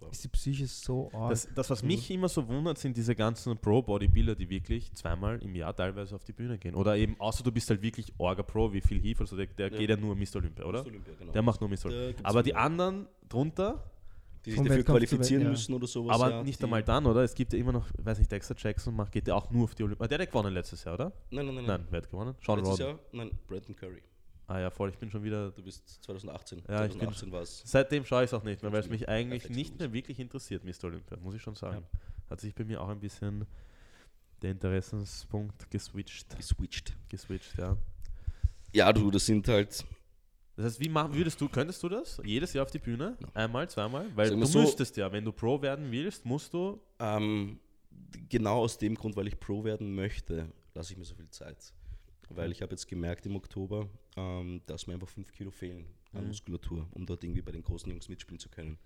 Aber Ist die Psyche so arg? Das, das, was mich immer so wundert, sind diese ganzen Pro-Bodybuilder, die wirklich zweimal im Jahr teilweise auf die Bühne gehen. Oder eben, außer du bist halt wirklich Orga Pro, wie Phil Heath, also der, der Ja. geht ja nur Mr. Olympia, oder? Mr. Olympia, genau. Der macht nur Mr. Olympia. Aber die anderen drunter, die sich Vom dafür qualifizieren Wett- ja. müssen oder sowas. aber ja, nicht einmal dann, oder? Es gibt ja immer noch, weiß nicht, Dexter Jackson macht, geht ja auch nur auf die Olympia. Der hat ja gewonnen letztes Jahr, oder? Nein, nein, nein. Nein, wer hat gewonnen? Sean Letztes Roden. Jahr? Nein, Brandon Curry. Ah ja, voll, ich bin schon wieder. Du bist 2018. Ja, ich bin- 2018 war es. Seitdem schaue ich es auch nicht mehr, weil es mich eigentlich nicht mehr wirklich interessiert, Mr. Olympia, muss ich schon sagen. Hat sich bei mir auch ein bisschen der Interessenspunkt geswitcht. Geswitcht. Geswitcht, ja. Ja, du, das sind halt. Das heißt, wie mach, würdest du, könntest du das jedes Jahr auf die Bühne? Einmal, zweimal? Weil du so- müsstest ja, wenn du Pro werden willst, musst du. Ähm, genau aus dem Grund, weil ich Pro werden möchte, lasse ich mir so viel Zeit. Weil ich habe jetzt gemerkt im Oktober, ähm, dass mir einfach 5 Kilo fehlen an Mhm. Muskulatur, um dort irgendwie bei den großen Jungs mitspielen zu können.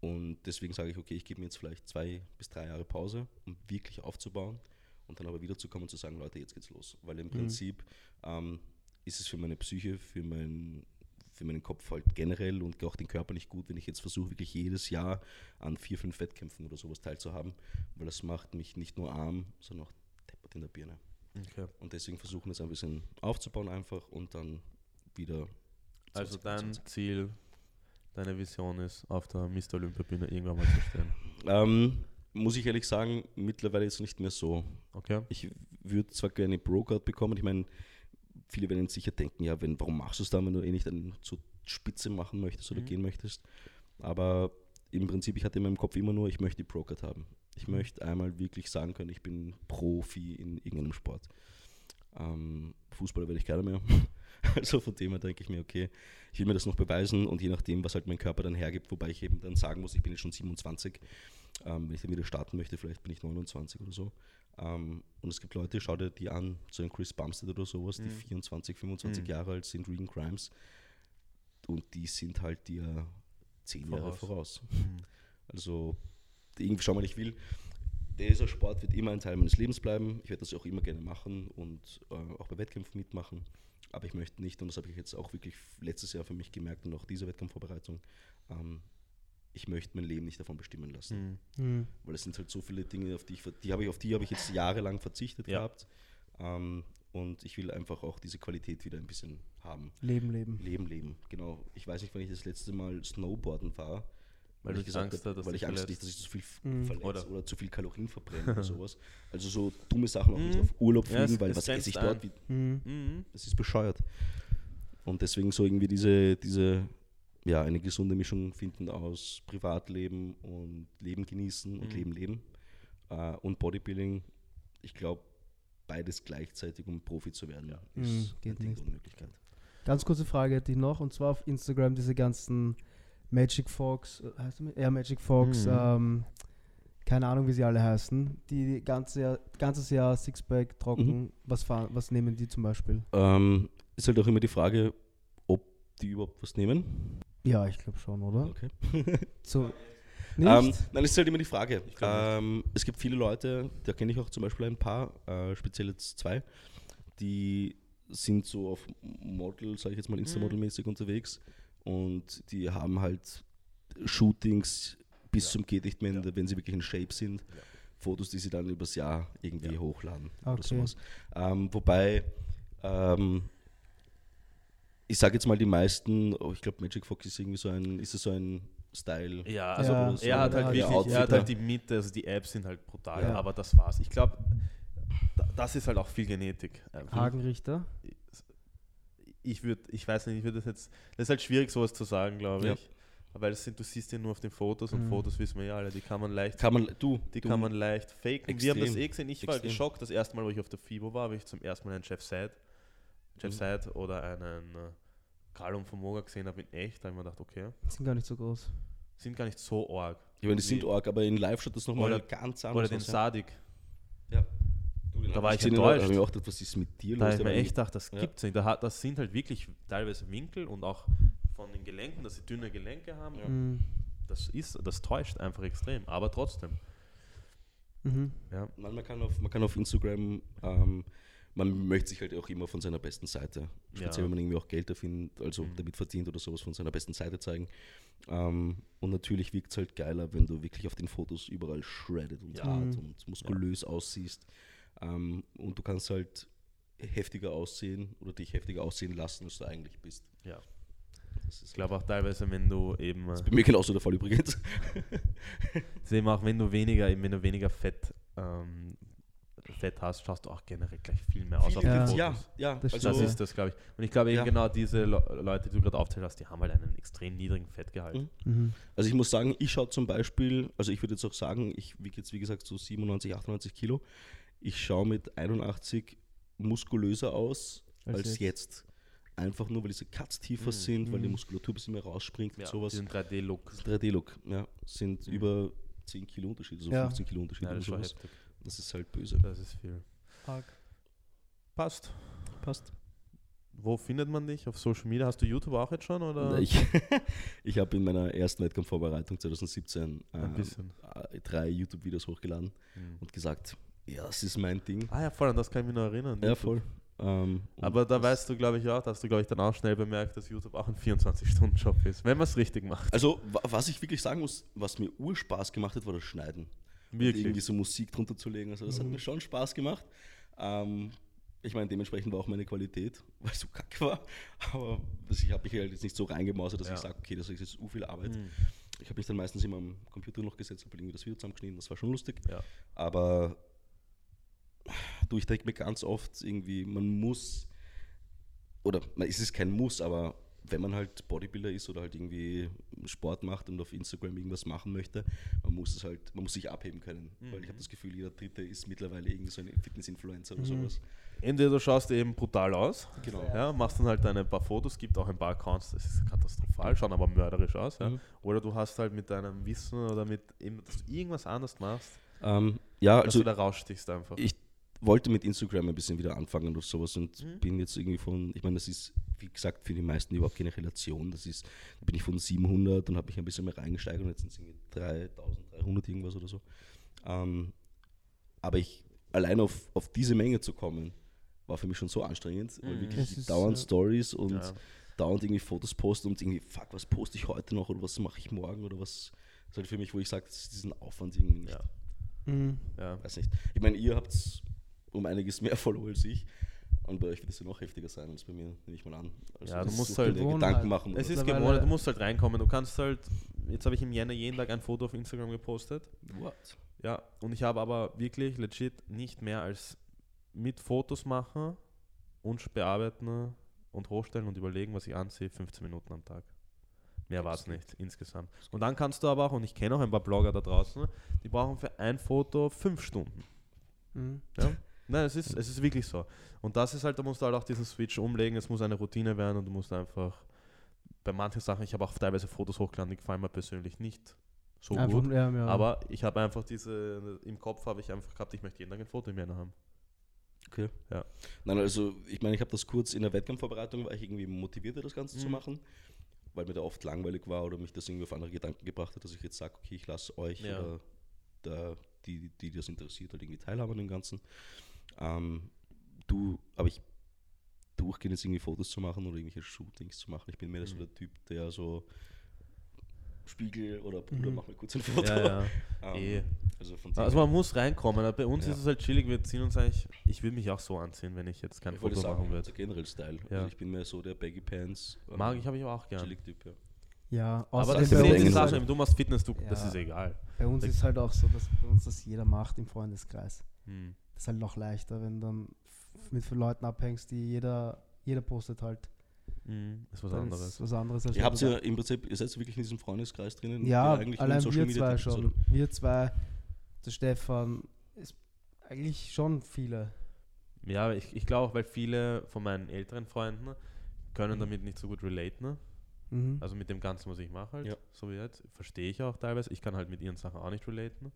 Und deswegen sage ich, okay, ich gebe mir jetzt vielleicht zwei bis drei Jahre Pause, um wirklich aufzubauen und dann aber wiederzukommen und zu sagen, Leute, jetzt geht's los. Weil im Prinzip ähm, ist es für meine Psyche, für, mein, für meinen Kopf halt generell und auch den Körper nicht gut, wenn ich jetzt versuche, wirklich jedes Jahr an vier, fünf Wettkämpfen oder sowas teilzuhaben, weil das macht mich nicht nur arm, sondern auch deppert in der Birne. Okay. Und deswegen versuchen wir es ein bisschen aufzubauen einfach und dann wieder. Also dein 2021. Ziel, deine Vision ist, auf der Mr. Olympia Bühne irgendwann mal zu stehen. Ähm, muss ich ehrlich sagen, mittlerweile jetzt nicht mehr so. Okay? Ich würde zwar gerne Pro-Card bekommen, ich meine, viele werden sicher denken, ja, wenn, warum machst du es dann, wenn du eh nicht dann zur Spitze machen möchtest oder Mhm. gehen möchtest. Aber im Prinzip, ich hatte in meinem Kopf immer nur, ich möchte die Pro-Card haben. Ich möchte einmal wirklich sagen können, ich bin Profi in irgendeinem Sport. Ähm, Fußballer werde ich keiner mehr. <laughs> Also von dem her denke ich mir, okay, ich will mir das noch beweisen und je nachdem, was halt mein Körper dann hergibt, wobei ich eben dann sagen muss, ich bin jetzt schon 27, ähm, wenn ich dann wieder starten möchte, vielleicht bin ich 29 oder so. Ähm, und es gibt Leute, schau dir die an, so ein Chris Bumstead oder sowas, die Mhm. 24, 25 Mhm. Jahre alt sind, Regan Crimes, und die sind halt dir 10 Jahre Voraus. voraus. Mhm. Also, irgendwie, schau mal, ich will, dieser Sport wird immer ein Teil meines Lebens bleiben. Ich werde das auch immer gerne machen und äh, auch bei Wettkämpfen mitmachen. Aber ich möchte nicht, und das habe ich jetzt auch wirklich letztes Jahr für mich gemerkt und auch diese Wettkampfvorbereitung, ähm, ich möchte mein Leben nicht davon bestimmen lassen. Mhm. Hm. Weil es sind halt so viele Dinge, auf die ich, die habe ich, auf die habe ich jetzt jahrelang verzichtet Ja. gehabt. Ähm, und ich will einfach auch diese Qualität wieder ein bisschen haben. Leben, leben. Leben, leben. Genau. Ich weiß nicht, wann ich das letzte Mal Snowboarden war. Weil ich gesagt Angst hab, hast, dass weil ich Angst hatte, dass ich zu viel Mhm. verletze Oder- oder. zu viel Kalorien verbrenne oder <laughs> sowas. Also so dumme Sachen auch nicht Mhm. auf Urlaub Ja, fliegen, es- weil es was esse ich dort? ein. Wie, Hm. Mhm. das ist bescheuert. Und deswegen so irgendwie diese, diese, ja, eine gesunde Mischung finden aus Privatleben und Leben genießen und Mhm. Leben leben. Äh, und Bodybuilding, ich glaube, beides gleichzeitig, um Profi zu werden, Mhm, ist geht eine nicht. Unmöglichkeit. Ganz kurze Frage hätte ich noch, und zwar auf Instagram diese ganzen Magic Fox, äh, heißt der, ja, Magic Fox, Mhm. ähm, keine Ahnung, wie sie alle heißen, die, ganze Jahr, ganzes Jahr Sixpack trocken, Mhm. was, fahren, was nehmen die zum Beispiel? Ähm, ist halt auch immer die Frage, ob die überhaupt was nehmen. Ja, ich glaube schon, oder? Okay. <laughs> So? Ähm, nein, es ist halt immer die Frage. Ähm, es gibt viele Leute, da kenne ich auch zum Beispiel ein paar, äh, speziell jetzt zwei, die sind so auf Model, sage ich jetzt mal, Mhm. Insta-Model-mäßig unterwegs und die haben halt Shootings bis Ja. zum geht nicht mehr, Ja. wenn sie wirklich in Shape sind. Ja. Fotos, die sie dann übers Jahr irgendwie Ja. hochladen oder Okay. sowas. Ähm, wobei, ähm, ich sage jetzt mal, die meisten, oh, ich glaube, Magic Fox ist irgendwie so ein, ist es so ein Style. Ja, also Ja, er hat halt ja, wirklich, er hat halt die Mitte, also die Apps sind halt brutal, Ja. aber das war's. Ich glaube, das ist halt auch viel Genetik. Hagenrichter? Ich würde, ich weiß nicht, ich würde das jetzt, das ist halt schwierig, sowas zu sagen, glaube Ja. ich. Weil das sind, du siehst ja nur auf den Fotos und Mhm. Fotos wissen wir ja alle, die kann man leicht, Kann man, du, die du, kann man leicht faken. Wir haben das Extrem. eh gesehen, ich war Extrem. geschockt, das erste Mal, wo ich auf der FIBO war, habe ich zum ersten Mal einen Jeff Sad, Jeff Mhm. Sad oder einen äh, Carlum von Moga gesehen habe in echt, da habe ich mir gedacht, okay, Die sind gar nicht so groß. sind gar nicht so arg. Ich meine, die sind arg, aber in Live schaut das nochmal Oder- ganz anders Oder den ja. Sadik. Da war ich gesehen, enttäuscht. Da habe ich mir auch gedacht, was ist mit dir Da los? habe ich mir echt gedacht, das Ja. gibt's nicht. Da hat, das sind halt wirklich teilweise Winkel und auch von den Gelenken, dass sie dünne Gelenke haben. Ja. Mhm. Das ist, das täuscht einfach extrem. Aber trotzdem. Mhm. Ja. Nein, man kann auf, man kann auf Instagram, ähm, man möchte sich halt auch immer von seiner besten Seite, speziell Ja. wenn man irgendwie auch Geld davon, also Mhm. damit verdient oder sowas, von seiner besten Seite zeigen. Ähm, und natürlich wirkt es halt geiler, wenn du wirklich auf den Fotos überall shredded und Ja. hart Mhm. und muskulös aussiehst. Ähm, und du kannst halt heftiger aussehen oder dich heftiger aussehen lassen, als du eigentlich bist. Ja. Das ist Ich glaube auch teilweise, wenn du eben, äh, bei mir genauso der Fall übrigens. das ist eben auch wenn du weniger, eben wenn du weniger Fett, ähm, Fett hast, schaust du auch generell gleich viel mehr aus auf Ja. den Fotos. ja, ja, Das also Das ist das, glaube ich. Und ich glaube eben Ja. genau diese Le Leute, die du gerade aufzählt hast, die haben halt einen extrem niedrigen Fettgehalt. Mhm. Mhm. Also ich muss sagen, ich schaue zum Beispiel, also ich würde jetzt auch sagen, ich wiege jetzt wie gesagt so 97, 98 Kilo. Ich schaue mit 81 muskulöser aus als, Als jetzt. Einfach nur, weil diese Cuts tiefer Mhm. sind, weil die Mhm. Muskulatur ein bisschen mehr rausspringt Ja, und sowas. diesen 3D-Look. 3D-Look, ja, sind Mhm. über 10 Kilo Unterschied, also Ja. 15 Kilo Unterschied Ja, das sowas. Das ist halt böse. Das ist viel. Arg. Passt. Passt. Wo findet man dich? Auf Social Media? Hast du YouTube auch jetzt schon? Oder? Ich, <laughs> ich habe in meiner ersten Wettkampfvorbereitung 2017 Ein ähm, äh, drei YouTube-Videos hochgeladen Mhm. und gesagt, ja, das ist mein Ding. Ah ja, voll, an das kann ich mich noch erinnern. Ja, voll. Ähm, Aber da weißt du, glaube ich, auch, da hast du, glaube ich, dann auch schnell bemerkt, dass YouTube auch ein 24-Stunden-Job ist, wenn man es richtig macht. Also, wa- was ich wirklich sagen muss, was mir Urspaß gemacht hat, war das Schneiden. Und irgendwie Wirklich. so Musik drunter zu legen. Also, das hat Mhm. mir schon Spaß gemacht. Ähm, ich meine, dementsprechend war auch meine Qualität, <laughs> weil es so kacke war. Aber also ich habe mich halt jetzt nicht so reingemausert, dass Ja. ich sage, okay, das ist jetzt u viel Arbeit. Mhm. Ich habe mich dann meistens immer am Computer noch gesetzt, habe irgendwie das Video zusammengeschnitten, das war schon lustig. Ja. Aber du, ich denke mir ganz oft irgendwie, man muss, oder es ist kein Muss, aber wenn man halt Bodybuilder ist oder halt irgendwie Sport macht und auf Instagram irgendwas machen möchte, man muss es halt, man muss sich abheben können. Weil ich habe Mhm. das Gefühl, jeder Dritte ist mittlerweile irgendwie so ein Fitness-Influencer oder Mhm. sowas. Entweder du schaust eben brutal aus, Genau. ja, machst dann halt ein paar Fotos, gibt auch ein paar Accounts, das ist katastrophal, schauen aber mörderisch aus. Ja. Mhm. Oder du hast halt mit deinem Wissen oder mit, eben, dass du irgendwas anderes machst, Ähm, ja, dass also du da rausstichst einfach. ich wollte mit Instagram ein bisschen wieder anfangen oder sowas und Mhm. bin jetzt irgendwie von, ich meine, das ist, wie gesagt, für die meisten überhaupt keine Relation. Das ist, da bin ich von 700 und habe mich ein bisschen mehr reingesteigert und jetzt sind es irgendwie 3300 irgendwas oder so. Ähm, aber ich, allein auf, auf diese Menge zu kommen, war für mich schon so anstrengend, weil Mhm. wirklich dauernd äh, Stories und ja. dauernd irgendwie Fotos posten und irgendwie, fuck, was poste ich heute noch oder was mache ich morgen oder was. Das ist halt für mich, wo ich sage, das ist diesen Aufwand irgendwie nicht. Ja. Mhm. Ja. Weiß nicht. Ich meine, ihr habt um einiges mehr <laughs> Follower als ich. Und bei euch wird es ja noch heftiger sein als bei mir, nehme ich mal an. Also Ja, du musst halt-. Gedanken machen. Es ist gewohnt, du musst halt reinkommen. Du kannst halt, jetzt habe ich im Jänner jeden Tag ein Foto auf Instagram gepostet. What? Ja, und ich habe aber wirklich legit nicht mehr als mit Fotos machen und bearbeiten und hochstellen und überlegen, was ich ansehe, 15 Minuten am Tag. Mehr war es nicht insgesamt. Und dann kannst du aber auch, und ich kenne auch ein paar Blogger da draußen, die brauchen für ein Foto fünf Stunden. Mhm. Ja? <laughs> Nein, es ist, es ist wirklich so. Und das ist halt, da musst du halt auch diesen Switch umlegen, es muss eine Routine werden und du musst einfach bei manchen Sachen, ich habe auch teilweise Fotos hochgeladen, die gefallen mir persönlich nicht so Einfach, gut. ja, ja. Aber ich habe einfach diese, im Kopf habe ich einfach gehabt, ich möchte jeden Tag ein Foto im Jänner haben. Okay. Ja. Nein, also ich meine, ich habe das kurz in der Wettkampfvorbereitung, war ich irgendwie motivierter, das Ganze zu Mhm. machen, weil mir da oft langweilig war oder mich das irgendwie auf andere Gedanken gebracht hat, dass ich jetzt sage, okay, ich lasse euch Ja. oder da, die, die das interessiert, halt irgendwie teilhaben an dem Ganzen. Ähm, du, aber ich durchgehend jetzt irgendwie Fotos zu machen oder irgendwelche Shootings zu machen. Ich bin mehr so Mhm. der Typ, der so Spiegel oder Bruder, Mhm. mach mir kurz ein Foto. Ja, ja. <laughs> Ähm, eh. Also Also man muss reinkommen. Bei uns Ja. ist es halt chillig, wir ziehen uns eigentlich, ich würde mich auch so anziehen, wenn ich jetzt kein ich Foto sagen, machen also würde. generell Style. Ja. Also ich bin mehr so der Baggy Pants. ähm, Mag ich, habe ich aber auch gern. chillig Typ, ja. Ja, Aber das ist bei halt- du machst Fitness, du, das ist egal. bei uns Da- ist halt auch so, dass bei uns das jeder macht im Freundeskreis. Hm. Ist halt noch leichter, wenn dann mit Leuten abhängst, die jeder, jeder postet halt. Hm. Ist was Dann anderes. Ist was anderes als Ihr habt ja im Prinzip, ihr seid wirklich in diesem Freundeskreis drinnen. Ja, nur allein Social wir Media zwei schon. oder? Wir zwei, der Stefan, ist eigentlich schon viele. Ja, ich, ich glaube auch, weil viele von meinen älteren Freunden können Mhm. damit nicht so gut relaten. Mhm. Also mit dem Ganzen, was ich mache halt, Ja. so wie jetzt, verstehe ich auch teilweise. Ich kann halt mit ihren Sachen auch nicht relaten.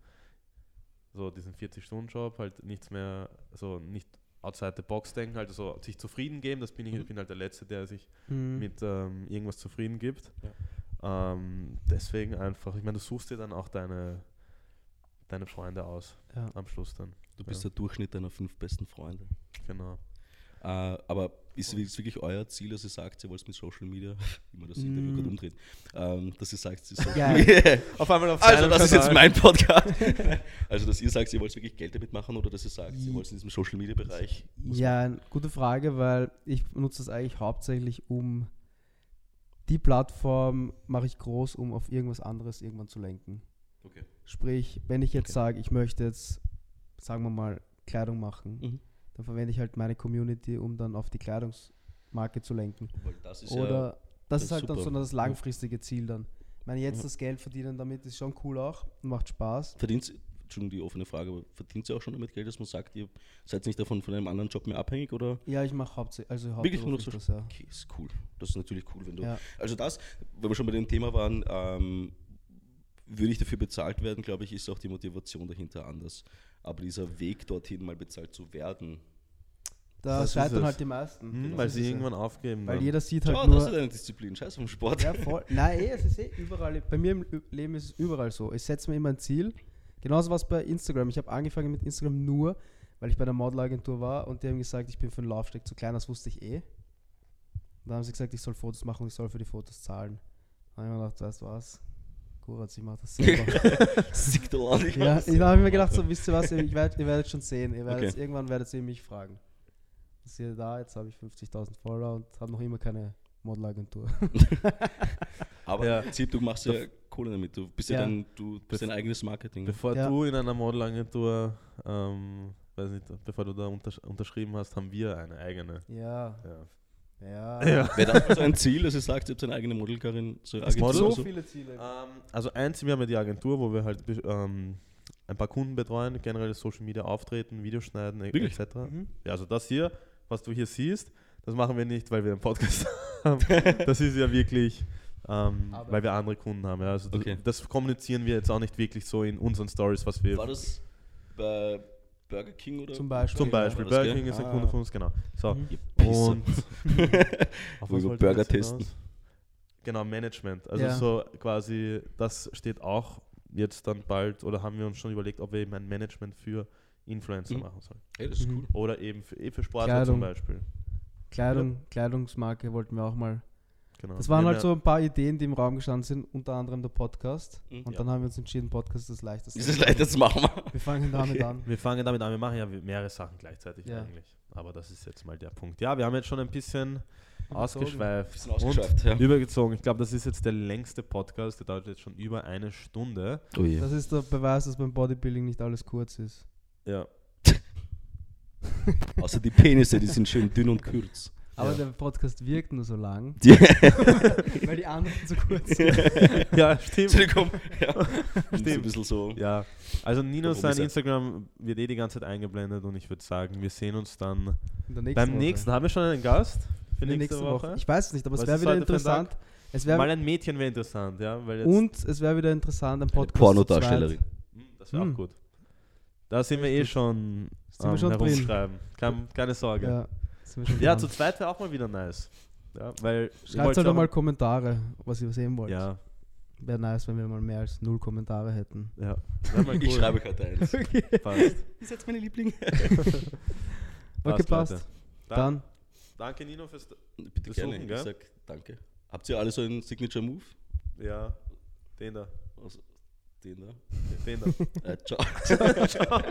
So diesen 40-Stunden-Job, halt nichts mehr, so nicht outside the box denken, halt so sich zufrieden geben. Das bin ich, Mhm. ich bin halt der Letzte, der sich Mhm. mit ähm, irgendwas zufrieden gibt. Ähm, deswegen einfach, ich meine, du suchst dir dann auch deine, deine Freunde aus ja. am Schluss dann. Du bist Ja. der Durchschnitt deiner fünf besten Freunde. Genau. Äh, aber ist es wirklich euer Ziel, dass ihr sagt, ihr wollt mit Social Media, <laughs> wie man das Mm. Interview gerade umdreht, ähm, dass ihr sagt, ihr Social Ja. <laughs> Media. Auf einmal auf Also, das ist jetzt Kanal. mein Podcast. <laughs> also, dass ihr sagt, ihr wollt wirklich Geld damit machen oder dass ihr sagt, ihr wollt in diesem Social Media Bereich. Ja, gute Frage, weil ich nutze das eigentlich hauptsächlich, um die Plattform mache ich groß, um auf irgendwas anderes irgendwann zu lenken. Okay. Sprich, wenn ich jetzt Okay. sage, ich möchte jetzt, sagen wir mal, Kleidung machen, Mhm. Dann verwende ich halt meine Community, um dann auf die Kleidungsmarke zu lenken. Weil das ist Oder ja, das das ist halt dann super. so das langfristige Ziel dann. Ich meine, jetzt Ja. das Geld verdienen damit ist schon cool auch und macht Spaß. verdient, Entschuldigung, die offene Frage, aber verdient ihr auch schon damit Geld, dass man sagt, ihr seid nicht davon von einem anderen Job mehr abhängig oder? Ja, ich mache hauptsächlich, also Wirklich nur so- das, ja. Okay, ist cool. Das ist natürlich cool, wenn du. Ja. Also das, wenn wir schon bei dem Thema waren, ähm, würde ich dafür bezahlt werden, glaube ich, ist auch die Motivation dahinter anders. Aber dieser Weg dorthin mal bezahlt zu werden, Da Das scheitern halt die meisten. Hm, Das weil sie irgendwann aufgeben. Weil dann. jeder sieht halt Schau, das ist nur. eine Disziplin, scheiß vom Sport. Ja, voll. <laughs> Nein, eh, es ist eh überall. Bei mir im Leben ist es überall so. Ich setze mir immer ein Ziel. Genauso was bei Instagram. Ich habe angefangen mit Instagram nur, weil ich bei der Modelagentur war und die haben gesagt, ich bin für den Laufsteg zu klein. Das wusste ich eh. Und dann haben sie gesagt, ich soll Fotos machen und ich soll für die Fotos zahlen. Dann habe ich mir gedacht, weißt du was? Kuratz, ich mache das <laughs> selber. Sick the ja, ich habe mir gedacht, so wisst ihr was, ich werd, ihr werdet schon sehen. Ihr werdet Okay. irgendwann werdet ihr mich fragen. Ist ihr da? Jetzt habe ich 50.000 Follower und habe noch immer keine Modelagentur. <laughs> Aber Ja. im Prinzip, du machst ja Kohle damit. Du bist ja, Ja. dein, du bist dein eigenes Marketing. Bevor Ja. du in einer Modelagentur, ähm, weiß nicht, bevor du da untersch unterschrieben hast, haben wir eine eigene. Ja, Ja. Ja. Ja. Wäre das mal so ein Ziel, dass ihr sagt, ihr habt eine eigene Modelkarin, so Es gibt Model so so? viele Ziele. Ähm, also eins, wir haben ja die Agentur, wo wir halt ähm, ein paar Kunden betreuen, generell Social Media auftreten, Videos schneiden, e- Wirklich? etc. Mhm. Ja, also das hier, was du hier siehst, das machen wir nicht, weil wir einen Podcast <laughs> haben. <laughs> Das ist ja wirklich, ähm, weil wir andere Kunden haben. Ja. Also das, Okay. das kommunizieren wir jetzt auch nicht wirklich so in unseren Stories, was wir War das bei Burger King oder? Zum Beispiel. zum Beispiel. das, Burger? King ist ein Ah. Kunde von uns, genau. So. Mhm. Und <laughs> auf was wollte Burger testen. hinaus? Genau, Management. Also Ja. so quasi, das steht auch jetzt dann bald, oder haben wir uns schon überlegt, ob wir eben ein Management für Influencer Mhm. machen sollen. Hey, das ist Mhm. cool. Oder eben für, eh für Sportler Kleidung. zum Beispiel. Kleidung, Kleidungsmarke wollten wir auch mal. Genau. Das waren Wir halt so ein paar Ideen, die im Raum gestanden sind, unter anderem der Podcast. Mhm. Und Ja. dann haben wir uns entschieden, Podcast ist das leichteste. Das ist leicht, das machen wir. Wir fangen damit an. Wir fangen damit an, wir machen ja mehrere Sachen gleichzeitig Ja. eigentlich. Aber das ist jetzt mal der Punkt. Ja, wir haben jetzt schon ein bisschen ausgeschweift. Bisschen ausgeschweift, ja. Und übergezogen. Ich glaube, das ist jetzt der längste Podcast, der dauert jetzt schon über eine Stunde. Oh je. Das ist der Beweis, dass beim Bodybuilding nicht alles kurz ist. Ja. <laughs> Außer die Penisse, die sind schön dünn und kurz. Aber Ja. der Podcast wirkt nur so lang, <laughs> Die <laughs> weil die anderen zu kurz sind. <laughs> ja, stimmt. Entschuldigung. Ja. Stimmt. Stimmt. Ein bisschen so. Ja, also Nino Warum sein ist Instagram wird eh die ganze Zeit eingeblendet und ich würde sagen, wir sehen uns dann nächsten beim Woche. nächsten. Haben wir schon einen Gast für In der nächste, Woche? Ich weiß es nicht, aber es Was wäre ist wieder interessant. Es Mal wäre ein Mädchen wäre interessant, ja, weil jetzt und es wäre wieder interessant, ein Podcast Pornodarstellerin. Hm, das wäre Hm. auch gut. Da sind wir eh schon, Sind wir ähm, schon drin. herumschreiben. Kein, keine zu Sorge. Ja, Ja, zu zweit wäre auch mal wieder nice. Ja, weil Schreibt halt mal Kommentare, was ihr sehen wollt. Ja, Wäre nice, wenn wir mal mehr als null Kommentare hätten. ja. Mal Ich cool. schreibe gerade eins. <laughs> Passt. Ist jetzt meine Liebling. <laughs> Okay, passt. Leute. Dann, Danke Nino fürs. Bitte Besuchen, gerne. gell? Ich sag danke. Habt ihr alle so einen Signature Move? Ja, den da. Also, den da. Den da. <laughs> Äh, ciao.